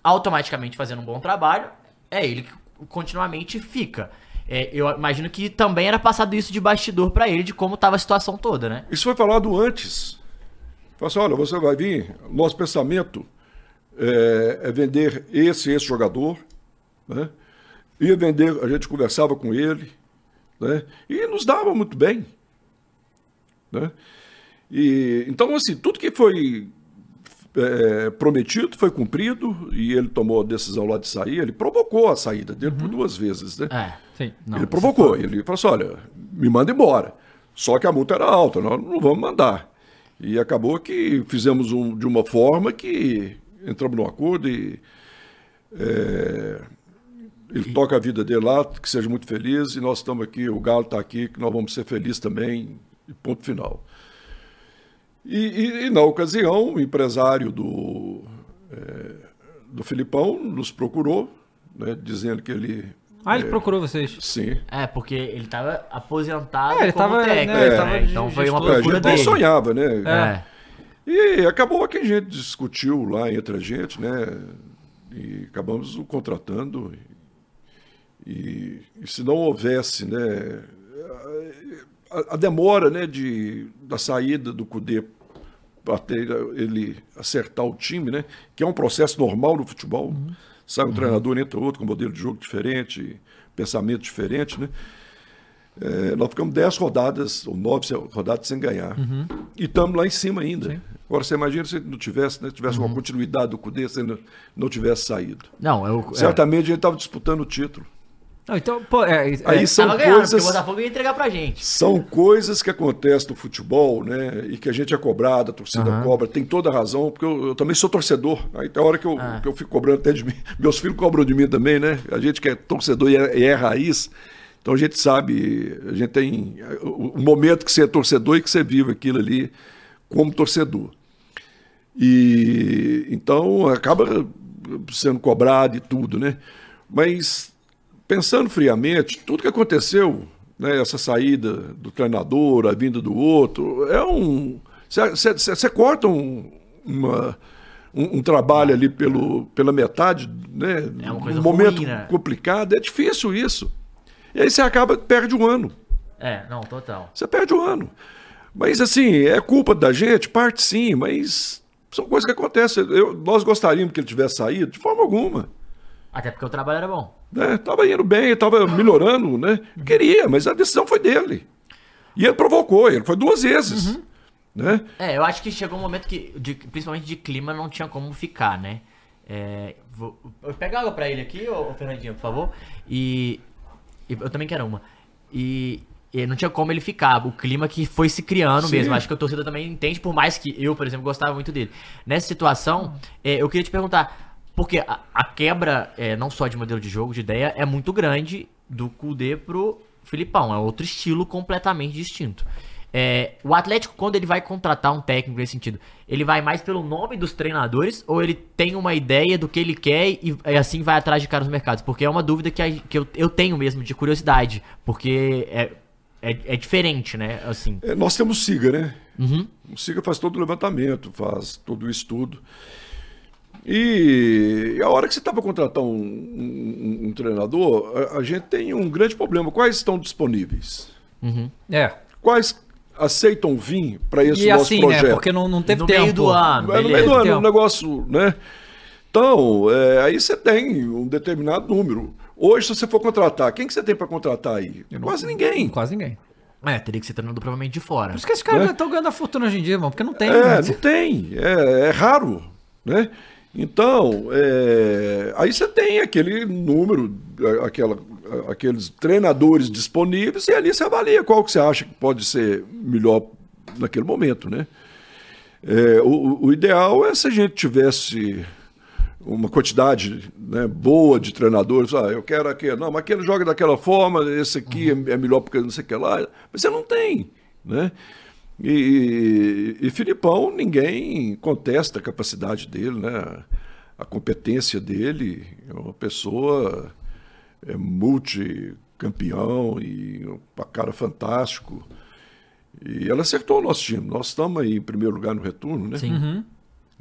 automaticamente fazendo um bom trabalho, é ele que continuamente fica. É, eu imagino que também era passado isso de bastidor para ele, de como estava a situação toda, né? Isso foi falado antes. Falou assim, olha, você vai vir, nosso pensamento é, é vender esse esse jogador, né? Ia vender, a gente conversava com ele, né? E nos dava muito bem, né? E, então, assim, tudo que foi é, prometido, foi cumprido e ele tomou a decisão lá de sair. Ele provocou a saída dele uhum. por duas vezes, né? É, sim. Não, ele provocou. Foi... Ele falou assim: olha, me manda embora. Só que a multa era alta, nós não vamos mandar. E acabou que fizemos um, de uma forma que entramos num acordo e é, ele toca a vida dele lá, que seja muito feliz, e nós estamos aqui, o Galo está aqui, que nós vamos ser felizes também, ponto final. E, e, e, na ocasião, o empresário do, é, do Filipão nos procurou, né, dizendo que ele. Ah, ele é, procurou vocês? Sim. É, porque ele estava aposentado é, ele como tava, técnico. Né, tava né? Então foi uma procura é, a gente dele. sonhava, né? É. E acabou que a gente discutiu lá entre a gente, né? E acabamos o contratando. E, e, e se não houvesse, né? A, a, demora, né, de, da saída do CUDE para ele acertar o time, né? Que é um processo normal no futebol. Uhum. Sai um uhum. treinador, entra outro com modelo de jogo diferente, pensamento diferente, né? É, nós ficamos 10 rodadas, ou 9 rodadas sem ganhar. Uhum. E estamos lá em cima ainda. Sim. Agora você imagina se não tivesse, né, tivesse uma uhum. continuidade do CUDE, se não, não tivesse saído. Não, eu, Certamente é... a gente estava disputando o título. Não, então, pô, é, é, Aí são Tava ganhando, porque coisas, o Botafogo ia entregar pra gente. são coisas que acontecem no futebol, né? E que a gente é cobrado, a torcida Aham. cobra, tem toda a razão, porque eu, eu também sou torcedor. Aí tem hora que eu, Ah. que eu fico cobrando até de mim. Meus filhos cobram de mim também, né? A gente que é torcedor e é, e é raiz. Então a gente sabe, a gente tem o, o momento que você é torcedor e que você vive aquilo ali como torcedor. E então acaba sendo cobrado e tudo, né? Mas pensando friamente, tudo que aconteceu, né, essa saída do treinador, a vinda do outro, é um. Você corta um, uma, um, um trabalho ali pelo, pela metade, né? É uma coisa um momento ruim, né? complicado, é difícil isso. E aí você acaba, perde um ano. É, não, total. Você perde o ano. Mas assim, é culpa da gente? Parte sim, mas são coisas que acontecem. Eu- nós gostaríamos que ele tivesse saído de forma alguma. Até porque o trabalho era bom. Né? Tava indo bem, tava melhorando, né? Queria, mas a decisão foi dele. E ele provocou, ele foi duas vezes. Né? É, eu acho que chegou um momento que, de- principalmente de clima, não tinha como ficar, né? É, vou, pega água pra ele aqui, ô, ô Fernandinho, por favor. E, e eu também quero uma. E, e não tinha como ele ficar. O clima que foi se criando Sim. mesmo. Acho que a torcida também entende, por mais que eu, por exemplo, gostava muito dele. Nessa situação, é, eu queria te perguntar, porque a, a quebra, é, não só de modelo de jogo, de ideia, é muito grande do Kudê pro Filipão. É outro estilo completamente distinto. É, o Atlético, quando ele vai contratar um técnico nesse sentido, ele vai mais pelo nome dos treinadores ou ele tem uma ideia do que ele quer e, e assim vai atrás de caras nos mercados? Porque é uma dúvida que, a- que eu, eu tenho mesmo, de curiosidade. Porque é, é, é diferente, né? Assim. É, nós temos o SIGA, né? Uhum. O SIGA faz todo o levantamento, faz todo o estudo. E a hora que você está para contratar um, um- um treinador, a, a gente tem um grande problema. Quais estão disponíveis? É. Quais aceitam vir para esse E nosso assim, projeto? né? Porque não, não teve no tempo. meio do ano, É no meio do ano, Tempo. um negócio, né? Então, é, aí você tem um determinado número. Hoje, se você for contratar, quem que você tem para contratar aí? Quase ninguém. Quase ninguém. É, teria que ser treinador provavelmente de fora. Por isso que esses caras Né? estão ganhando a fortuna hoje em dia, irmão. Porque não tem. É, né? não tem. É, é raro, né? Então, é, aí você tem aquele número, aquela, aqueles treinadores disponíveis e ali você avalia qual que você acha que pode ser melhor naquele momento, né? É, o, o ideal é se a gente tivesse uma quantidade né, boa de treinadores. Ah, eu quero aquele. Não, mas aquele joga daquela forma, esse aqui é, é melhor porque não sei o que lá. Mas você não tem, né? E, e, e Filipão, ninguém contesta a capacidade dele, né? A competência dele. É uma pessoa é, multicampeão e um cara fantástico. E ela acertou o nosso time. Nós estamos aí em primeiro lugar no retorno, né? Sim.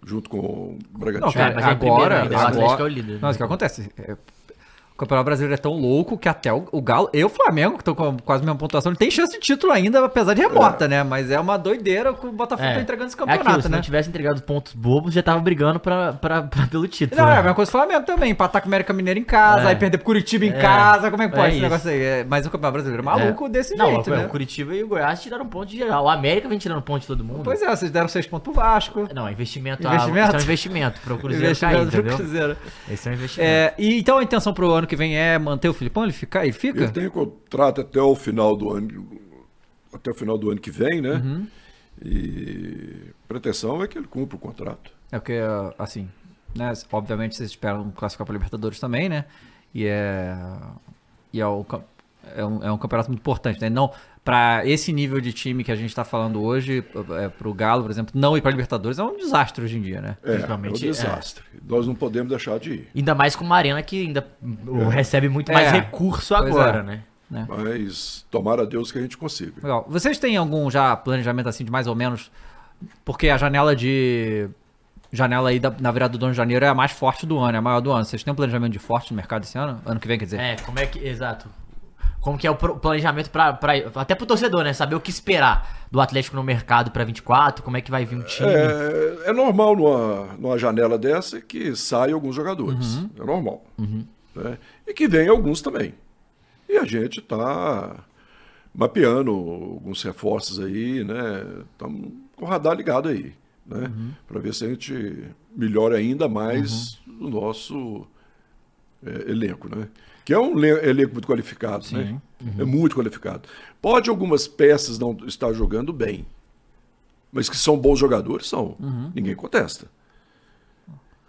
Junto com o Não, Bragantino. cara, mas é primeiro agora, ainda, o Atlético agora... é o líder. Não, isso que acontece. É, o Campeonato Brasileiro é tão louco que até o, o Galo e o Flamengo, que estão com quase a mesma pontuação, ele tem chance de título ainda, apesar de remota, né? Mas é uma doideira que o Botafogo tá entregando esse É aquilo, campeonato, se né? não tivesse entregado pontos bobos, já tava brigando pra, pra, pra- pelo título. Não, é né? a mesma coisa do Flamengo também. Empatar com o América Mineiro em casa, É. aí perder pro Curitiba em É. casa. Como é que É pode esse isso. negócio aí? É, mas o Campeonato Brasileiro é maluco É. desse não, jeito, o, né? o Curitiba e o Goiás tiraram ponto de geral. O América vem tirando ponto de todo mundo. Pois é, vocês deram seis pontos pro Vasco. Não, investimento. Investimento? Investimento? é um investimento pro Cruzeiro Investimento cair, pro entendeu? Cruzeiro. Esse é um investimento. É, e então a intenção pro ano que vem é manter o Filipão? Ele fica? Ele fica? Ele tem contrato até o final do ano, até o final do ano que vem, né? Uhum. E pretensão é que ele cumpra o contrato. É porque, assim, né? Obviamente vocês esperam classificar para Libertadores também, né? E é. E é, o, é, um, é um campeonato muito importante, né? Não, para esse nível de time que a gente tá falando hoje, é, pro Galo, por exemplo, não ir para Libertadores é um desastre hoje em dia, né? É, é um é. desastre. Nós não podemos deixar de ir. Ainda mais com uma arena que ainda o recebe muito mais É. recurso Pois agora, é. né? Mas tomara a Deus que a gente consiga. Legal. Vocês têm algum já planejamento assim de mais ou menos? Porque a janela de. Janela aí da, na virada do ano de janeiro é a mais forte do ano, é a maior do ano. Vocês têm um planejamento de forte no mercado esse ano? Ano que vem, quer dizer? É, como é que. Exato. Como que é o planejamento pra. Até pro torcedor, né? Saber o que esperar do Atlético no mercado pra 24, como é que vai vir o time. É, é normal numa, numa janela dessa que saiam alguns jogadores. Uhum. É normal. né? E que venham alguns também. E a gente está mapeando alguns reforços aí, né? Estamos com o radar ligado aí, né? Uhum. Para ver se a gente melhora ainda mais o nosso é, elenco, né? Que é um elenco muito qualificado, Sim. né? Uhum. É muito qualificado. Pode algumas peças não estar jogando bem, mas que são bons jogadores, são. Uhum. Ninguém contesta.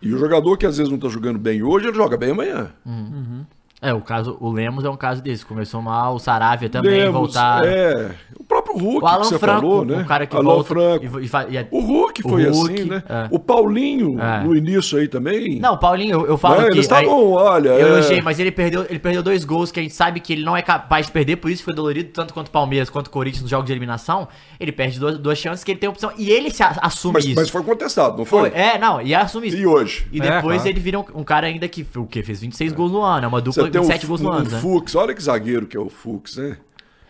E o jogador que às vezes não está jogando bem hoje, ele joga bem amanhã. Uhum. É, o caso, o Lemos é um caso desse. Começou mal, o Saravia também Lemos, voltar. É, o próprio Hulk, o Alan que você Franco, falou, né? O cara que Alan volta Franco. E, e, e, o Hulk foi o Hulk, assim, né? É. O Paulinho, é. no início aí também. Não, o Paulinho, eu, eu falo é, que... Eles estavam, olha... Eu é... elogiei, mas ele perdeu, ele perdeu dois gols que a gente sabe que ele não é capaz de perder, por isso foi dolorido, tanto quanto o Palmeiras quanto o Corinthians nos jogos de eliminação. Ele perde duas, duas chances que ele tem opção. E ele se assume mas, isso. Mas foi contestado, não foi? foi? É, não, e assume isso. E hoje? E depois é, ele vira um, um, cara ainda que, o quê? Fez 26 gols no ano, é uma dupla de 27 gols no ano. Né? Fux, olha que zagueiro que é o Fux, né?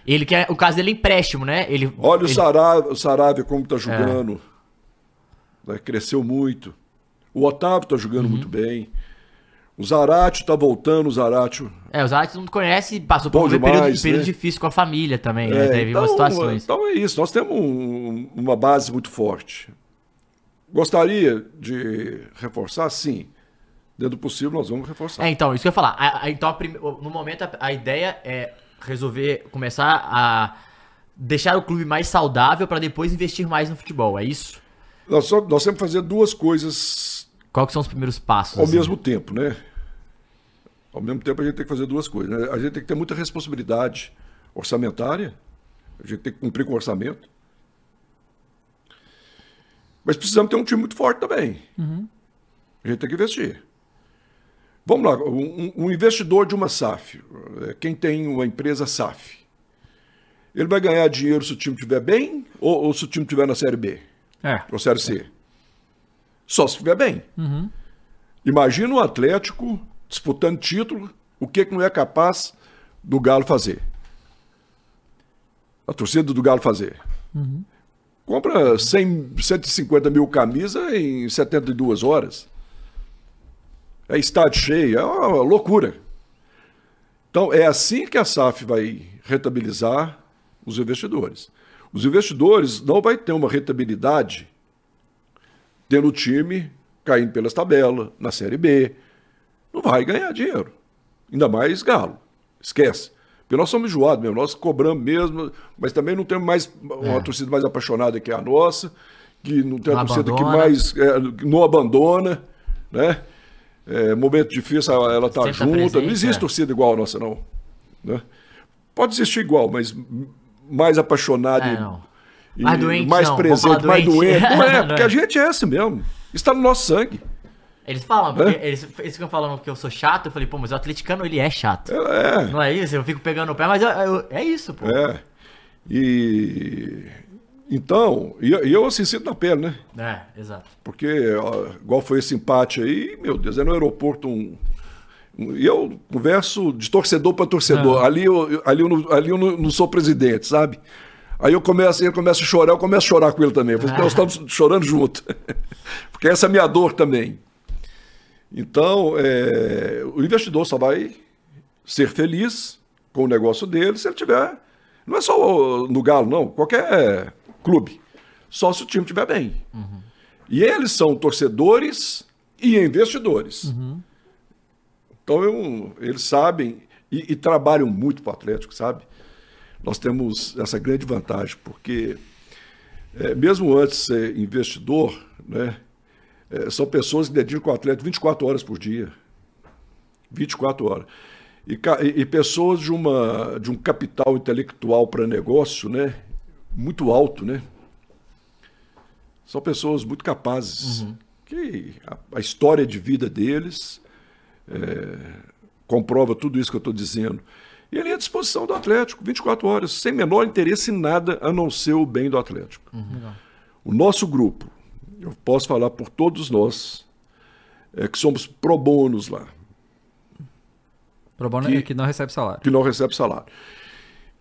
Ele quer, o caso dele é empréstimo, né? Ele, olha ele... o Saravia, o Saravia como tá jogando. É. Cresceu muito. O Otávio tá jogando uhum. muito bem. O Zaratio tá voltando, o Zaratio. É, o Zaratio não conhece, passou por um demais, período, período né? difícil com a família também, né? é, né? Teve então, umas situações. Então é isso, nós temos um, uma base muito forte. Gostaria de reforçar? Sim. Dentro do possível, nós vamos reforçar. É, então, isso que eu ia falar. A, a, então, no momento, a, a, ideia é resolver, começar a deixar o clube mais saudável para depois investir mais no futebol, é isso? Nós, só, nós temos que fazer duas coisas. Quais são os primeiros passos? Ao assim? mesmo tempo, né? Ao mesmo tempo, a gente tem que fazer duas coisas. Né? A gente tem que ter muita responsabilidade orçamentária, a gente tem que cumprir com o orçamento. Mas precisamos ter um time muito forte também. Uhum. A gente tem que investir. Vamos lá, um, um, investidor de uma SAF, é, quem tem uma empresa SAF, ele vai ganhar dinheiro se o time estiver bem ou, ou, se o time estiver na Série B? É. Ou Série C? É. Só se estiver bem. Uhum. Imagina o Atlético disputando título, o que, que não é capaz do Galo fazer? A torcida do Galo fazer. Uhum. Compra 100, 150 mil camisas em 72 horas é estádio cheio, é uma loucura. Então, é assim que a SAF vai rentabilizar os investidores. Os investidores não vai ter uma rentabilidade tendo o time caindo pelas tabelas, na Série B. Não vai ganhar dinheiro. Ainda mais Galo. Esquece. Porque nós somos enjoados mesmo, nós cobramos mesmo, mas também não temos mais uma é. torcida mais apaixonada que a nossa, que não tem uma torcida que mais é, não abandona, né? É, momento difícil, ela, ela tá junta. Presente, não existe é. torcida igual a nossa, não. Né? Pode existir igual, mas mais apaixonado é, e, mais, doente, mais não. presente, mais doente. Não é, porque a gente é assim mesmo. Está no nosso sangue. Eles falam, porque é? eles, eles ficam falando que eu sou chato. Eu falei, pô, mas o atleticano ele é chato. É. Não é isso? Eu fico pegando o pé, mas eu, eu, é isso, pô. É. E então, e, eu assim sinto na pele, né? É, exato. Porque, ó, igual foi esse empate aí, meu Deus, é no aeroporto um. um e eu converso de torcedor para torcedor. Ali, eu, ali, eu, não, ali eu não, não, sou presidente, sabe? Aí eu começo, ele começa a chorar, eu começo a chorar com ele também. Eu falo, nós estamos chorando junto. Porque essa é a minha dor também. Então, é, o investidor só vai ser feliz com o negócio dele se ele tiver. Não é só no Galo, não. Qualquer clube. Só se o time estiver bem. Uhum. E eles são torcedores e investidores. Uhum. Então eu, eles sabem e, e trabalham muito para o Atlético, sabe? Nós temos essa grande vantagem, porque é, mesmo antes de ser investidor, né, é, são pessoas que dedicam o Atlético 24 horas por dia. 24 horas. E, e, e pessoas de, uma, de um capital intelectual para negócio, né? Muito alto, né? São pessoas muito capazes, uhum. que a, a, história de vida deles é, comprova tudo isso que eu estou dizendo. E ele é à disposição do Atlético, 24 horas, sem menor interesse em nada a não ser o bem do Atlético. Uhum. O nosso grupo, eu posso falar por todos nós, é que somos pro bônus lá. Pro bono que, é que não recebe salário. Que não recebe salário.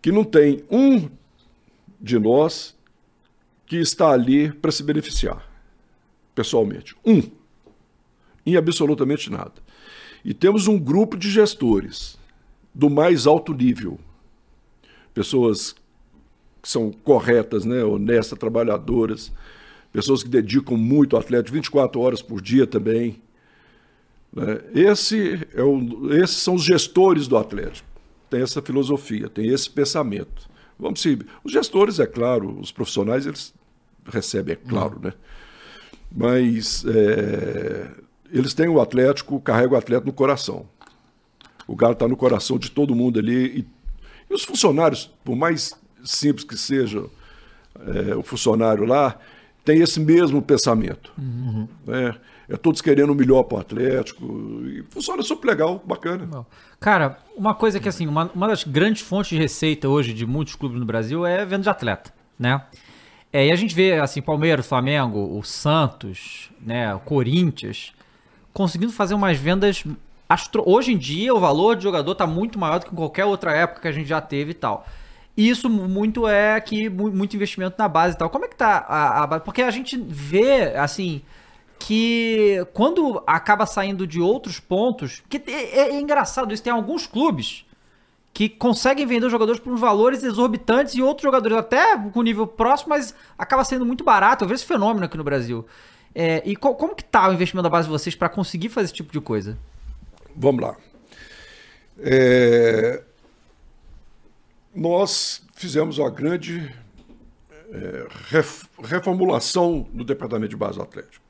Que não tem um de nós que está ali para se beneficiar, pessoalmente. Um, em absolutamente nada. E temos um grupo de gestores do mais alto nível, pessoas que são corretas, né, honestas, trabalhadoras, pessoas que dedicam muito ao atleta 24 horas por dia também. Né? Esse é o, esses são os gestores do Atlético. Tem essa filosofia, tem esse pensamento. Vamos se os gestores, é claro, os profissionais eles recebem, é claro, né? Mas é, eles têm o Atlético, carregam o Atlético no coração. O Galo está no coração de todo mundo ali. E, e, os funcionários, por mais simples que seja é, o funcionário lá, tem esse mesmo pensamento. Uhum. Né? É todos querendo o melhor para o Atlético. E funciona super legal, bacana. Cara, uma coisa que assim, uma, uma das grandes fontes de receita hoje de muitos clubes no Brasil é venda de atleta, né? É, e a gente vê assim, Palmeiras, Flamengo, o Santos, né, o Corinthians, conseguindo fazer umas vendas astro... Hoje em dia o valor de jogador está muito maior do que em qualquer outra época que a gente já teve e tal. E isso muito é que muito investimento na base e tal. Como é que tá a, base? Porque a gente vê, assim, que quando acaba saindo de outros pontos, que é, é, é engraçado isso, tem alguns clubes que conseguem vender os jogadores por valores exorbitantes e outros jogadores até com nível próximo, mas acaba sendo muito barato. Eu vejo esse fenômeno aqui no Brasil. É, e co como que tá o investimento da base de vocês para conseguir fazer esse tipo de coisa? Vamos lá. É, nós fizemos uma grande é, reformulação no departamento de base do Atlético.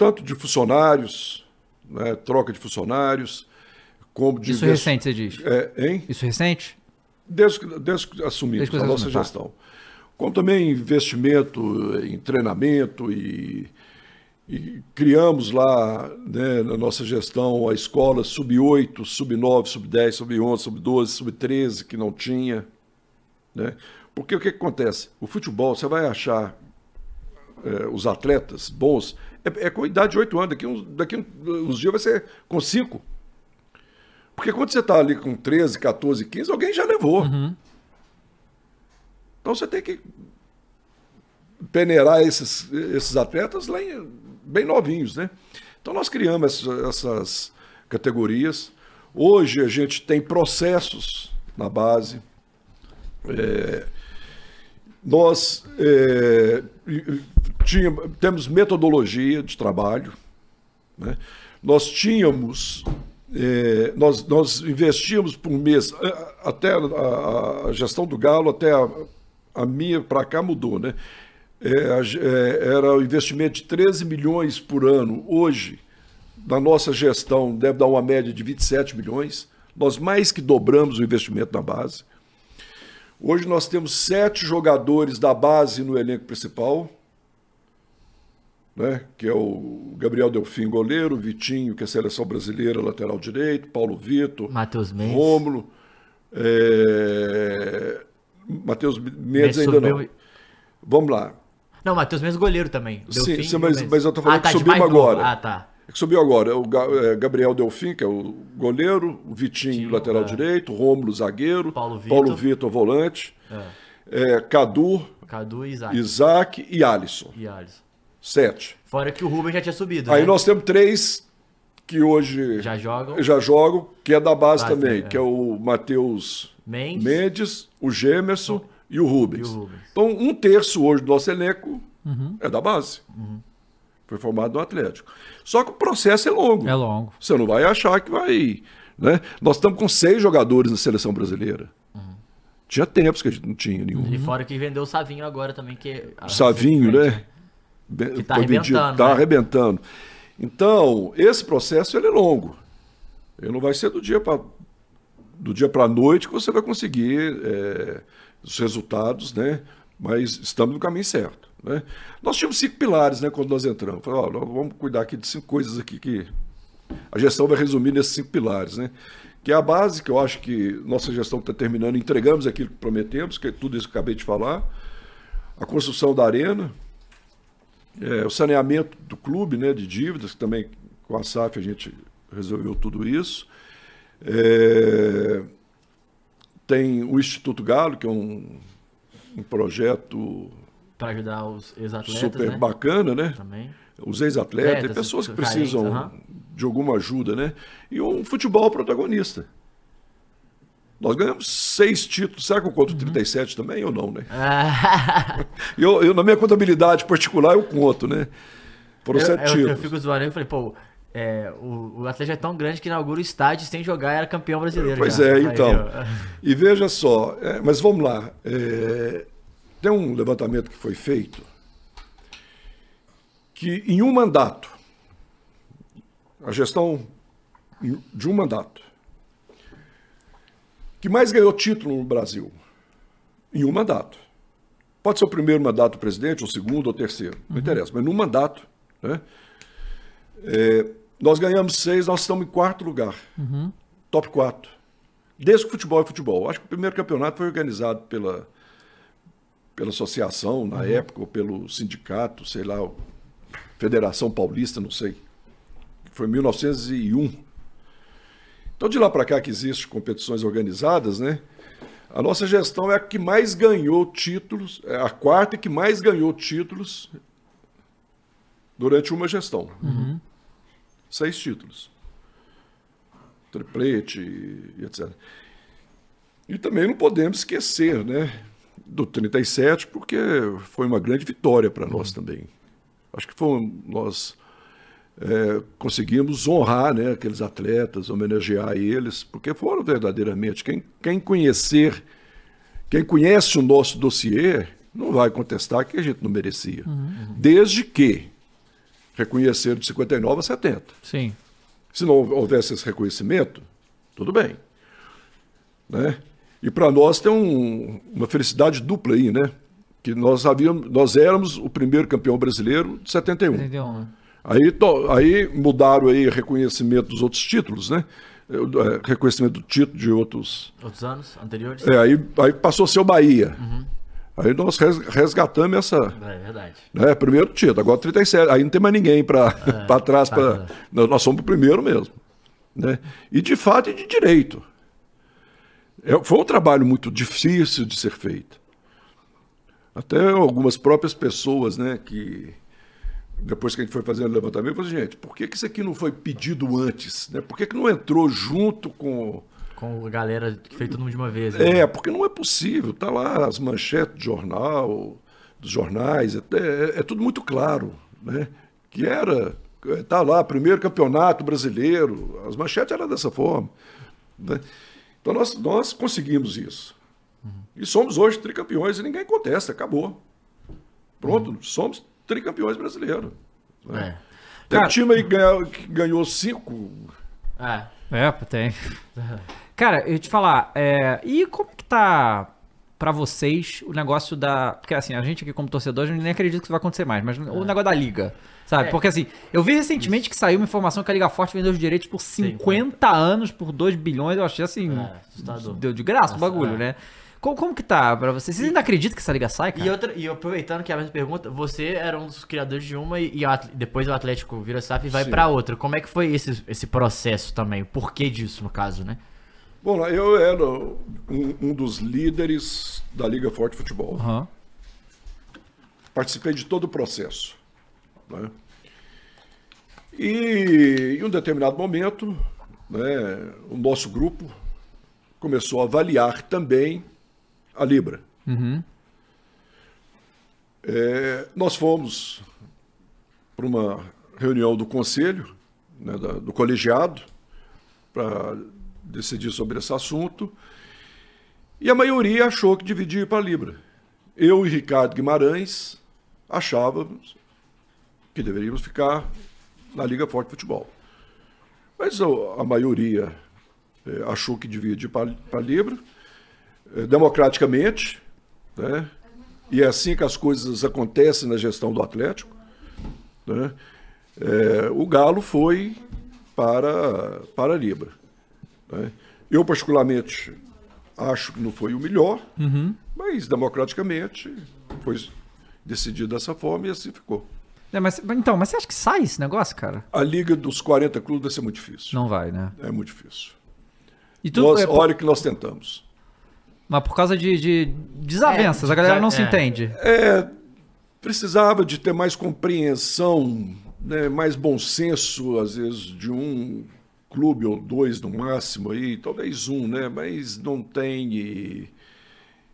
Tanto de funcionários, né, troca de funcionários, como de. Isso invest... recente, você diz? É, hein? Isso recente? Desde, desde que assumimos desde que a nossa tá. gestão. Como também investimento em treinamento e e criamos lá, né, na nossa gestão, a escola sub-8, sub-9, sub-10, sub-11, sub-12, sub-13, que não tinha. Né? Porque o que, que, acontece? O futebol, você vai achar é, os atletas bons, é, é, com idade de 8 anos, daqui, uns, daqui uns dias vai ser com 5. Porque quando você está ali com 13, 14, 15, alguém já levou. Uhum. Então você tem que peneirar esses, esses atletas lá em, bem novinhos, né? Então nós criamos essas, essas categorias. Hoje a gente tem processos na base. É, nós é, tinha, temos metodologia de trabalho. Né? Nós tínhamos, é, nós, nós investíamos por mês, até a, a gestão do Galo, até a, a minha para cá mudou, né? é, é, era o investimento de 13 milhões por ano. Hoje, na nossa gestão, deve dar uma média de 27 milhões. Nós mais que dobramos o investimento na base. Hoje nós temos sete jogadores da base no elenco principal, né? que é o Gabriel Delfim, goleiro, Vitinho, que é a seleção brasileira, lateral direito, Paulo Vitor, Matheus Mendes. Rômulo, é... Matheus Mendes ainda não. Vamos lá. Não, Matheus mesmo goleiro também. Delfim, sim, sim mas, mas eu tô falando ah, tá, que subimos agora. Ah, tá. É que subiu agora. O é, Gabriel Delfim, que é o goleiro, o Vitinho, Sim, lateral é. direito, Rômulo, zagueiro, Paulo Vitor, Paulo Vitor volante, é. É, Cadu, Cadu e Isaac. Isaac e Alisson. E Alisson. Sete. Fora que o Rubem já tinha subido. Aí né? nós temos três que hoje já jogam, já jogam que é da base, base também, é. que é o Matheus Mendes. Mendes, o Gemerson e o Rubens. E o Rubens. Então, um terço hoje do nosso elenco uhum. é da base. Uhum. Foi formado no Atlético. Só que o processo é longo. É longo. Você não vai achar que vai. Né? Nós estamos com seis jogadores na seleção brasileira. Uhum. Tinha tempos que a gente não tinha nenhum. E fora que vendeu o Savinho agora também. que Savinho, né? Que está arrebentando. Está né? arrebentando. Então, esse processo ele é longo. Ele não vai ser do dia para do dia para a noite que você vai conseguir é, os resultados, né? Mas estamos no caminho certo. Né? Nós tínhamos cinco pilares né, quando nós entramos. Falei, ó, vamos cuidar aqui de cinco coisas aqui que a gestão vai resumir nesses cinco pilares. Né? Que é a base, que eu acho que nossa gestão está terminando, entregamos aquilo que prometemos, que é tudo isso que acabei de falar. A construção da arena, é, o saneamento do clube né, de dívidas, que também com a SAF a gente resolveu tudo isso. É, tem o Instituto Galo, que é um, um projeto para ajudar os ex-atletas. Super né? bacana, né? Também. Os ex-atletas, pessoas que precisam de alguma ajuda, né? E um futebol protagonista. Nós ganhamos seis títulos. Será que eu conto uhum. 37 também ou não, né? eu, eu, na minha contabilidade particular, eu conto, né? Foram eu, sete eu, títulos. Eu fico zoando, eu falei, pô, é, o, o Atlético é tão grande que inaugura o estádio sem jogar era campeão brasileiro. Pois já. é, então. e veja só, é, mas vamos lá. É, tem um levantamento que foi feito que em um mandato, a gestão de um mandato, que mais ganhou título no Brasil, em um mandato. Pode ser o primeiro mandato do presidente, o segundo ou terceiro, não uhum. interessa, mas num mandato, né? É, nós ganhamos seis, nós estamos em quarto lugar. Uhum. Top quatro. Desde que futebol é futebol. Acho que o primeiro campeonato foi organizado pela, pela associação, na uhum. época, ou pelo sindicato, sei lá, Federação Paulista, não sei. Foi em 1901. Então, de lá para cá que existem competições organizadas, né? A nossa gestão é a que mais ganhou títulos, é a quarta que mais ganhou títulos durante uma gestão. Uhum seis títulos. Triplete e etc. E também não podemos esquecer, né, do 37, porque foi uma grande vitória para nós também. Acho que foi, nós é, conseguimos honrar né, aqueles atletas, homenagear eles, porque foram verdadeiramente. Quem, quem conhecer, quem conhece o nosso dossiê, não vai contestar que a gente não merecia. Uhum. Desde que reconheceram de 59 a 70. Sim. Se não houvesse esse reconhecimento, tudo bem. Né? E para nós tem um, uma felicidade dupla aí, né? Que nós, havíamos, nós éramos o primeiro campeão brasileiro de 71. 71 né? aí, to, aí mudaram aí reconhecimento dos outros títulos, né? É, reconhecimento do título de outros... Outros anos anteriores? É, aí, aí passou a ser o Bahia. Uhum. Aí nós resgatamos essa. É verdade. Né, primeiro título, agora 37. Aí não tem mais ninguém para é, trás. Tá, pra. Nós somos o primeiro mesmo. Né? E de fato e de direito. É, foi um trabalho muito difícil de ser feito. Até algumas próprias pessoas, né, que depois que a gente foi fazendo o levantamento, eu falei, gente, por que, que isso aqui não foi pedido antes? Né? Por que, que não entrou junto com com a galera que fez todo mundo de uma vez. Né? É, porque não é possível. Tá lá as manchetes do jornal, dos jornais, é, é, é tudo muito claro, né? Que era, tá lá, primeiro campeonato brasileiro, as manchetes eram dessa forma. Né? Então nós, nós conseguimos isso. Uhum. E somos hoje tricampeões e ninguém contesta, acabou. Pronto, uhum. somos tricampeões brasileiros. Né? É. Tem Cara, um time aí que ganhou, que ganhou cinco. É. É, tem. Cara, eu te falar, é, e como que tá para vocês o negócio da. Porque assim, a gente aqui como torcedor, a gente nem acredita que isso vai acontecer mais, mas é. o negócio da liga. Sabe? É. Porque assim, eu vi recentemente isso. que saiu uma informação que a Liga Forte vendeu os direitos por 50 Sim, anos, por 2 bilhões. Eu achei assim. É, deu de graça Nossa, o bagulho, é. né? Como, como que tá pra você? Vocês ainda acreditam que essa liga sai, cara? E, outra, e aproveitando que a mesma pergunta, você era um dos criadores de uma e, e depois o Atlético vira SAF e vai para outra. Como é que foi esse, esse processo também? O porquê disso, no caso, né? Bom, eu era um, um dos líderes da Liga Forte Futebol. Uhum. Participei de todo o processo. Né? E em um determinado momento, né, o nosso grupo começou a avaliar também a Libra. Uhum. É, nós fomos para uma reunião do conselho, né, da, do colegiado, para decidir sobre esse assunto, e a maioria achou que dividia para a Libra. Eu e Ricardo Guimarães achávamos que deveríamos ficar na Liga Forte Futebol. Mas a maioria é, achou que devia ir para a Libra, é, democraticamente, né? e é assim que as coisas acontecem na gestão do Atlético. Né? É, o Galo foi para, para a Libra. Né? Eu, particularmente, acho que não foi o melhor, uhum. mas democraticamente foi decidido dessa forma e assim ficou. É, mas, então, mas você acha que sai esse negócio, cara? A liga dos 40 clubes vai ser muito difícil. Não vai, né? É muito difícil. E tu, nós, é, Olha que nós tentamos. Mas por causa de, de desavenças, é, a galera não é. se entende. É, precisava de ter mais compreensão, né, mais bom senso, às vezes, de um clube ou dois no máximo aí, talvez um, né? Mas não tem e,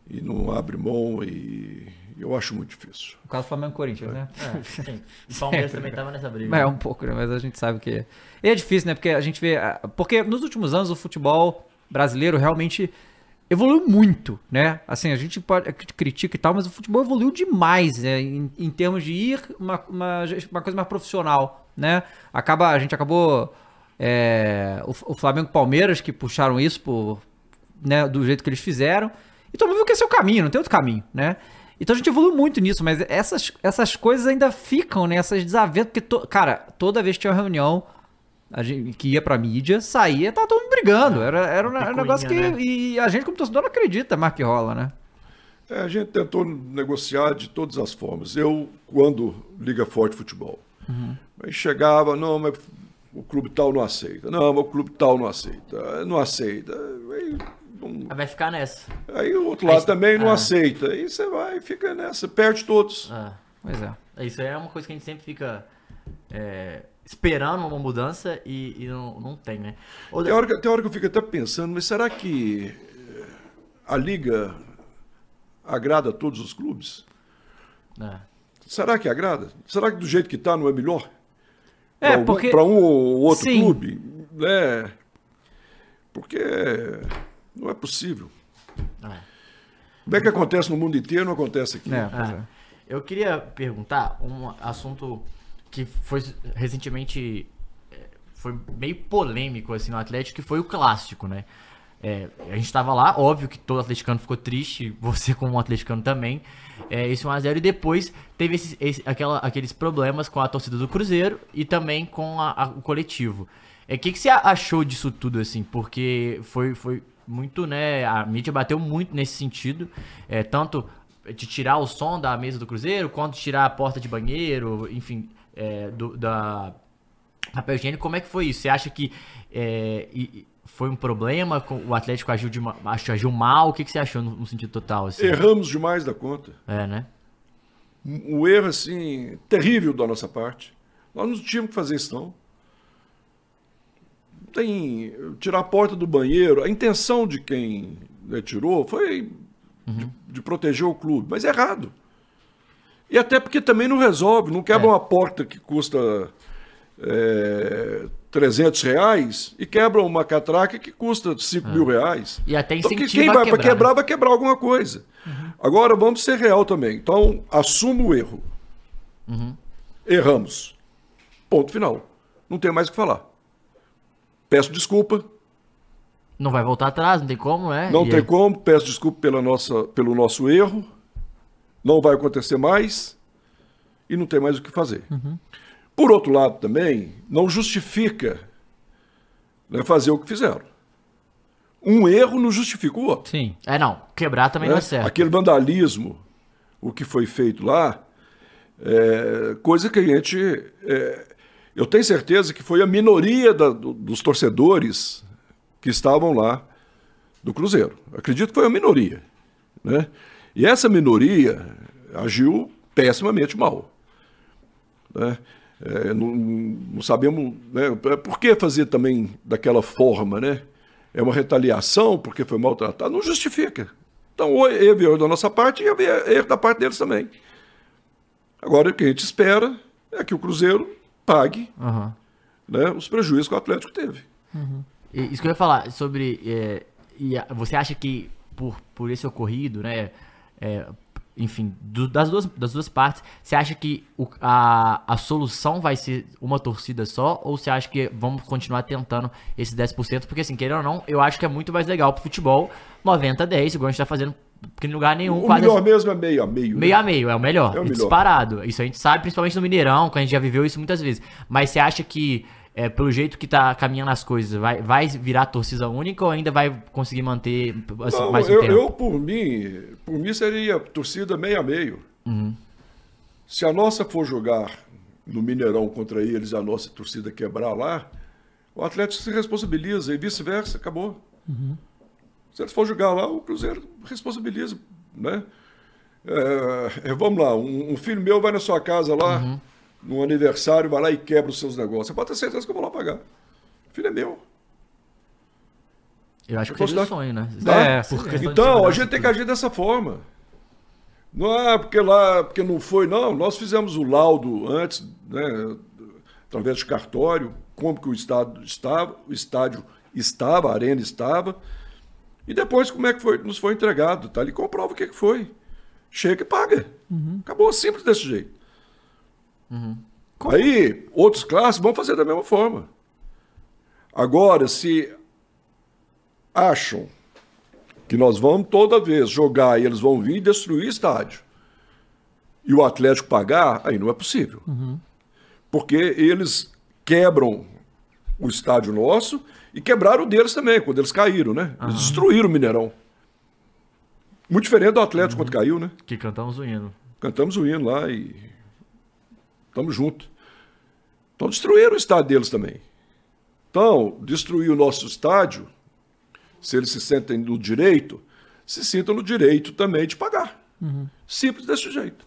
e não abre mão e, Eu acho muito difícil. O caso do Flamengo e Corinthians, né? É, sim. O Palmeiras também tava nessa briga. É, um pouco, né? Mas a gente sabe que. E é difícil, né? Porque a gente vê. Porque nos últimos anos o futebol brasileiro realmente evoluiu muito, né? Assim, a gente pode critica e tal, mas o futebol evoluiu demais, né? Em, em termos de ir uma, uma, uma, coisa mais profissional, né? Acaba, a gente acabou é, o, o Flamengo e Palmeiras que puxaram isso por, né, do jeito que eles fizeram. E todo mundo viu que esse é o caminho, não tem outro caminho, né? Então a gente evoluiu muito nisso, mas essas, essas coisas ainda ficam, né? Essas desavenças, porque, to, cara, toda vez que tinha uma reunião a gente, que ia pra mídia, saía, tava todo mundo brigando. Era, era um, um negócio que. Né? E a gente, como torcedor, não acredita mais que rola, né? É, a gente tentou negociar de todas as formas. Eu, quando Liga Forte Futebol, uhum. chegava, não, mas o clube tal não aceita. Não, mas o clube tal não aceita. Não aceita. Aí, um... Vai ficar nessa. Aí o outro lado aí, também não ah. aceita. Aí você vai, fica nessa, perde todos. Ah. Pois é. Isso aí é uma coisa que a gente sempre fica. É esperando uma mudança e, e não, não tem, né? Ou... Tem, hora que, tem hora que eu fico até pensando, mas será que eh, a Liga agrada a todos os clubes? É. Será que agrada? Será que do jeito que está não é melhor? É, pra porque... Para um ou outro Sim. clube? É, porque não é possível. É. Como é que acontece no mundo inteiro, não acontece aqui. É, é. Eu queria perguntar um assunto que foi recentemente é, foi meio polêmico assim no Atlético, que foi o clássico, né? É, a gente estava lá, óbvio que todo atleticano ficou triste, você como um atleticano também, é, esse 1x0 e depois teve esse, esse, aquela, aqueles problemas com a torcida do Cruzeiro e também com a, a, o coletivo. O é, que, que você achou disso tudo, assim? Porque foi, foi muito, né, a mídia bateu muito nesse sentido, é, tanto de tirar o som da mesa do Cruzeiro, quanto de tirar a porta de banheiro, enfim, é, do, da papel higiênico, como é que foi isso? Você acha que é, foi um problema? O Atlético agiu, de, agiu mal? O que, que você achou no, no sentido total? Assim? Erramos demais da conta. É, né? Um erro, assim, terrível da nossa parte. Nós não tínhamos que fazer isso, não. Tem tirar a porta do banheiro. A intenção de quem né, tirou foi uhum. de, de proteger o clube, mas é errado. E até porque também não resolve, não quebra é. uma porta que custa é, 300 reais e quebra uma catraca que custa 5 é. mil reais. E até incentiva então, quem vai para quebrar, né? vai quebrar alguma coisa. Uhum. Agora, vamos ser real também. Então, assumo o erro. Uhum. Erramos. Ponto final. Não tem mais o que falar. Peço desculpa. Não vai voltar atrás, não tem como, né? Não e tem como. Peço desculpa pela nossa, pelo nosso erro não vai acontecer mais e não tem mais o que fazer. Uhum. Por outro lado, também, não justifica né, fazer o que fizeram. Um erro não justifica o outro. Sim. É, não. Quebrar também né? não é certo. Aquele vandalismo, o que foi feito lá, é coisa que a gente. É, eu tenho certeza que foi a minoria da, do, dos torcedores que estavam lá do Cruzeiro. Acredito que foi a minoria. Né? E essa minoria agiu pessimamente mal. Né? É, não, não, sabemos né, por que fazer também daquela forma, né? É uma retaliação porque foi maltratado? Não justifica. Então, ou houve erro da nossa parte e houve erro da parte deles também. Agora, o que a gente espera é que o Cruzeiro pague uhum. né, os prejuízos que o Atlético teve. Uhum. Isso que eu ia falar sobre. É, você acha que por, por esse ocorrido, né? é, enfim, do, das, duas, das duas partes, você acha que o, a, a solução vai ser uma torcida só? Ou você acha que vamos continuar tentando esses 10%? Porque, assim, querendo ou não, eu acho que é muito mais legal pro futebol 90-10, igual a gente tá fazendo em lugar nenhum. O melhor assim. mesmo é meio a meio. Meio né? a meio, é o melhor. É o melhor. Disparado. Isso a gente sabe, principalmente no Mineirão, que a gente já viveu isso muitas vezes. Mas você acha que é, pelo jeito que tá caminhando as coisas, vai, vai virar torcida única ou ainda vai conseguir manter assim, Não, mais um eu, tempo? Eu, por mim, por mim seria torcida meio a meio. Uhum. Se a nossa for jogar no Mineirão contra eles a nossa torcida quebrar lá, o Atlético se responsabiliza e vice-versa, acabou. Uhum. Se eles for jogar lá, o Cruzeiro responsabiliza, né? É, é vamos lá, um, um, filho meu vai na sua casa lá, uhum no aniversário, vai lá e quebra os seus negócios. Você pode ter certeza que eu vou lá pagar. O filho é meu. Eu acho eu que é dar... sonho, né? É, então, a gente tem que agir dessa forma. Não é porque lá, porque não foi, não. Nós fizemos o laudo antes, né, através de cartório, como que o estado estava, o estádio estava, a arena estava, e depois como é que foi, nos foi entregado, tá? Ele comprova o que, que foi. Chega e paga. Uhum. Acabou simples desse jeito. Uhum. Aí, outros classes vão fazer da mesma forma. Agora, se acham que nós vamos toda vez jogar e eles vão vir destruir estádio e o Atlético pagar, aí não é possível. Uhum. Porque eles quebram o estádio nosso e quebraram o deles também, quando eles caíram, né? Eles destruíram o Mineirão. Muito diferente do Atlético uhum. quando caiu, né? Que cantamos o hino. Cantamos o hino lá e estamos juntos. Então destruíram o estádio deles também. Então, destruir o nosso estádio, se eles se sentem no direito, se sintam no direito também de pagar. Uhum. Simples desse jeito.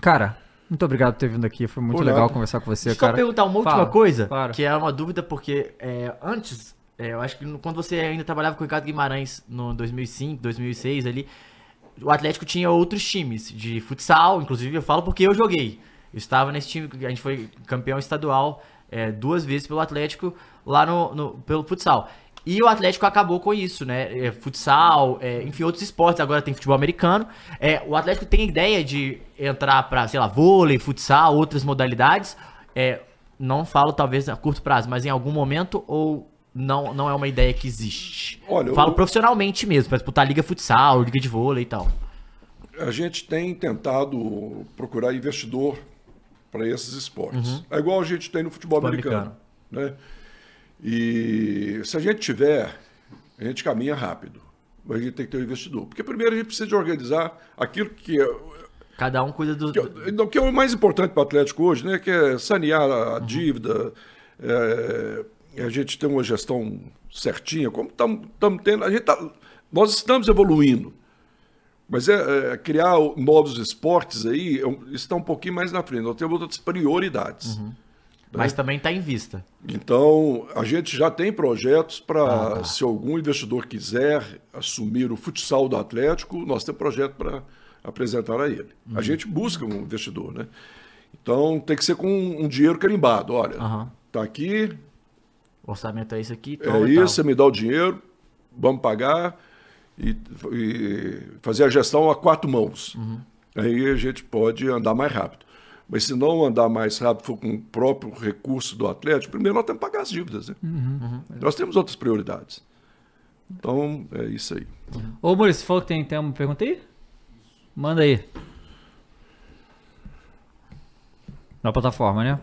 Cara, muito obrigado por ter vindo aqui. Foi muito legal conversar com você, Deixa cara. Só perguntar uma última Fala, coisa, claro. que é uma dúvida, porque é, antes, é, eu acho que quando você ainda trabalhava com o Ricardo Guimarães no 2005, 2006 ali, o Atlético tinha outros times de futsal, inclusive eu falo porque eu joguei. Eu estava nesse time, a gente foi campeão estadual é, duas vezes pelo Atlético lá no, no, pelo futsal. E o Atlético acabou com isso, né? É, futsal, é, enfim, outros esportes. Agora tem futebol americano. É, o Atlético tem ideia de entrar para, sei lá, vôlei, futsal, outras modalidades. É, não falo talvez a curto prazo, mas em algum momento ou não, não é uma ideia que existe? Olha, falo eu... profissionalmente mesmo, para disputar liga futsal, liga de vôlei e tal. A gente tem tentado procurar investidor para esses esportes. Uhum. É igual a gente tem no futebol, futebol americano, americano. Né? E se a gente tiver, a gente caminha rápido. Mas a gente tem que ter um investidor. Porque primeiro a gente precisa de organizar aquilo que é. Cada um cuida do. Que, é, que é o mais importante para o Atlético hoje, né? Que é sanear a uhum. dívida, é, a gente ter uma gestão certinha, como estamos tendo. A gente tá, nós estamos evoluindo. Mas é, é, criar novos esportes aí é está um pouquinho mais na frente. Nós temos outras prioridades. Uhum. Né? Mas também está em vista. Então, a gente já tem projetos para, ah, tá. se algum investidor quiser assumir o futsal do Atlético, nós temos projeto para apresentar a ele. Uhum. A gente busca um investidor, né? Então, tem que ser com um dinheiro carimbado. Olha, está uhum. aqui, o orçamento é isso aqui. É isso, você me dá o dinheiro, vamos pagar e, e fazer a gestão a quatro mãos. Uhum. Aí a gente pode andar mais rápido. Mas se não andar mais rápido for com o próprio recurso do Atlético, primeiro nós temos que pagar as dívidas. Né? Uhum. Uhum. Nós temos outras prioridades. Então, é isso aí. Uhum. Ô, Maurício, você falou que tem, tem uma pergunta aí? Manda aí. Na plataforma, né?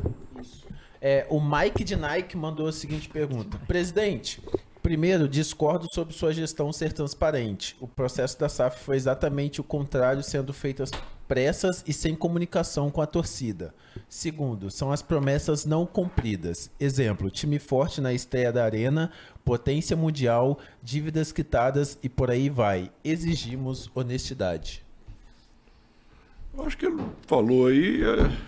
É, o Mike de Nike mandou a seguinte pergunta: Presidente, primeiro, discordo sobre sua gestão ser transparente. O processo da SAF foi exatamente o contrário, sendo feitas pressas e sem comunicação com a torcida. Segundo, são as promessas não cumpridas. Exemplo: time forte na estreia da Arena, potência mundial, dívidas quitadas e por aí vai. Exigimos honestidade. Acho que ele falou aí.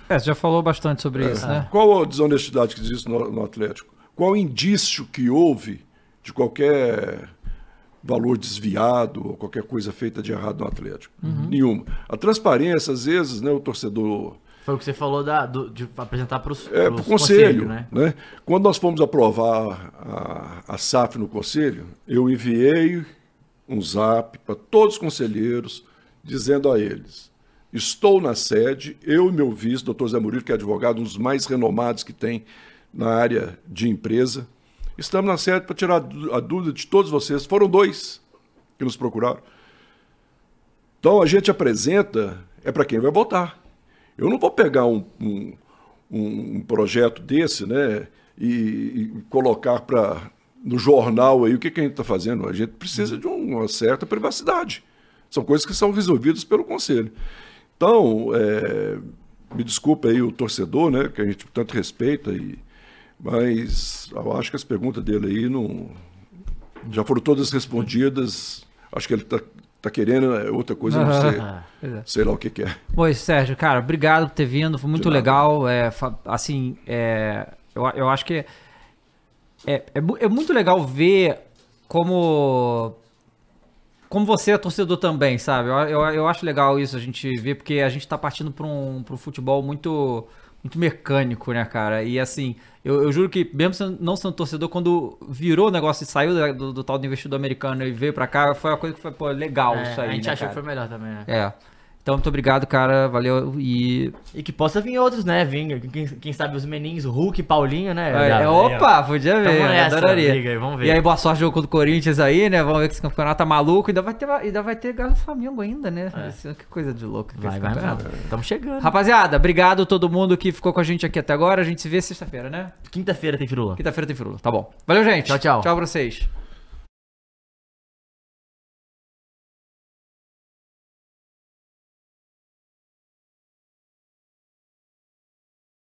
É, é já falou bastante sobre é, isso, né? Qual a desonestidade que existe no, no Atlético? Qual o indício que houve de qualquer valor desviado ou qualquer coisa feita de errado no Atlético? Uhum. Nenhuma. A transparência, às vezes, né, o torcedor. Foi o que você falou da, do, de apresentar para os é, conselho, conselho né? né? Quando nós fomos aprovar a, a SAF no conselho, eu enviei um zap para todos os conselheiros dizendo a eles Estou na sede, eu e meu vice, doutor Zé Murilo, que é advogado, um dos mais renomados que tem na área de empresa. Estamos na sede para tirar a dúvida de todos vocês. Foram dois que nos procuraram. Então a gente apresenta, é para quem vai votar. Eu não vou pegar um, um, um projeto desse né, e, e colocar para no jornal aí o que, que a gente está fazendo. A gente precisa de uma certa privacidade. São coisas que são resolvidas pelo conselho. Então, é, me desculpe aí o torcedor, né, que a gente tanto respeita, e, mas eu acho que as perguntas dele aí não, já foram todas respondidas. Acho que ele está tá querendo é outra coisa, não sei, é. sei lá o que, que é. Pois, Sérgio, cara, obrigado por ter vindo, foi muito legal. É, assim, é, eu, eu acho que é, é, é muito legal ver como como você é torcedor também, sabe? Eu, eu, eu acho legal isso a gente ver, porque a gente tá partindo pra um, pra um futebol muito, muito mecânico, né, cara? E assim, eu, eu juro que, mesmo não sendo torcedor, quando virou o negócio e saiu do, do, do, tal do investidor americano e veio pra cá, foi uma coisa que foi, pô, legal É, isso aí. a gente né, achou cara? que foi melhor também, né? É. Então, muito obrigado, cara. Valeu. E. E que possa vir outros, né? Vir, quem, quem sabe os meninos, Hulk, Paulinho, né? É, Já- opa, podia ver. Eu nessa, adoraria. aí, vamos ver. E aí, boa sorte jogo contra o Corinthians aí, né? Vamos ver que esse campeonato tá maluco. Ainda vai ter, ainda vai ter Galo Flamengo ainda, né? Esse- Que coisa de louco. Vai, vai. Tamo chegando. Rapaziada, obrigado a todo mundo que ficou com a gente aqui até agora. A gente se vê sexta-feira, né? Quinta-feira tem firula. Quinta-feira tem firula. Tá bom. Valeu, gente. Tchau, tchau. Tchau pra vocês.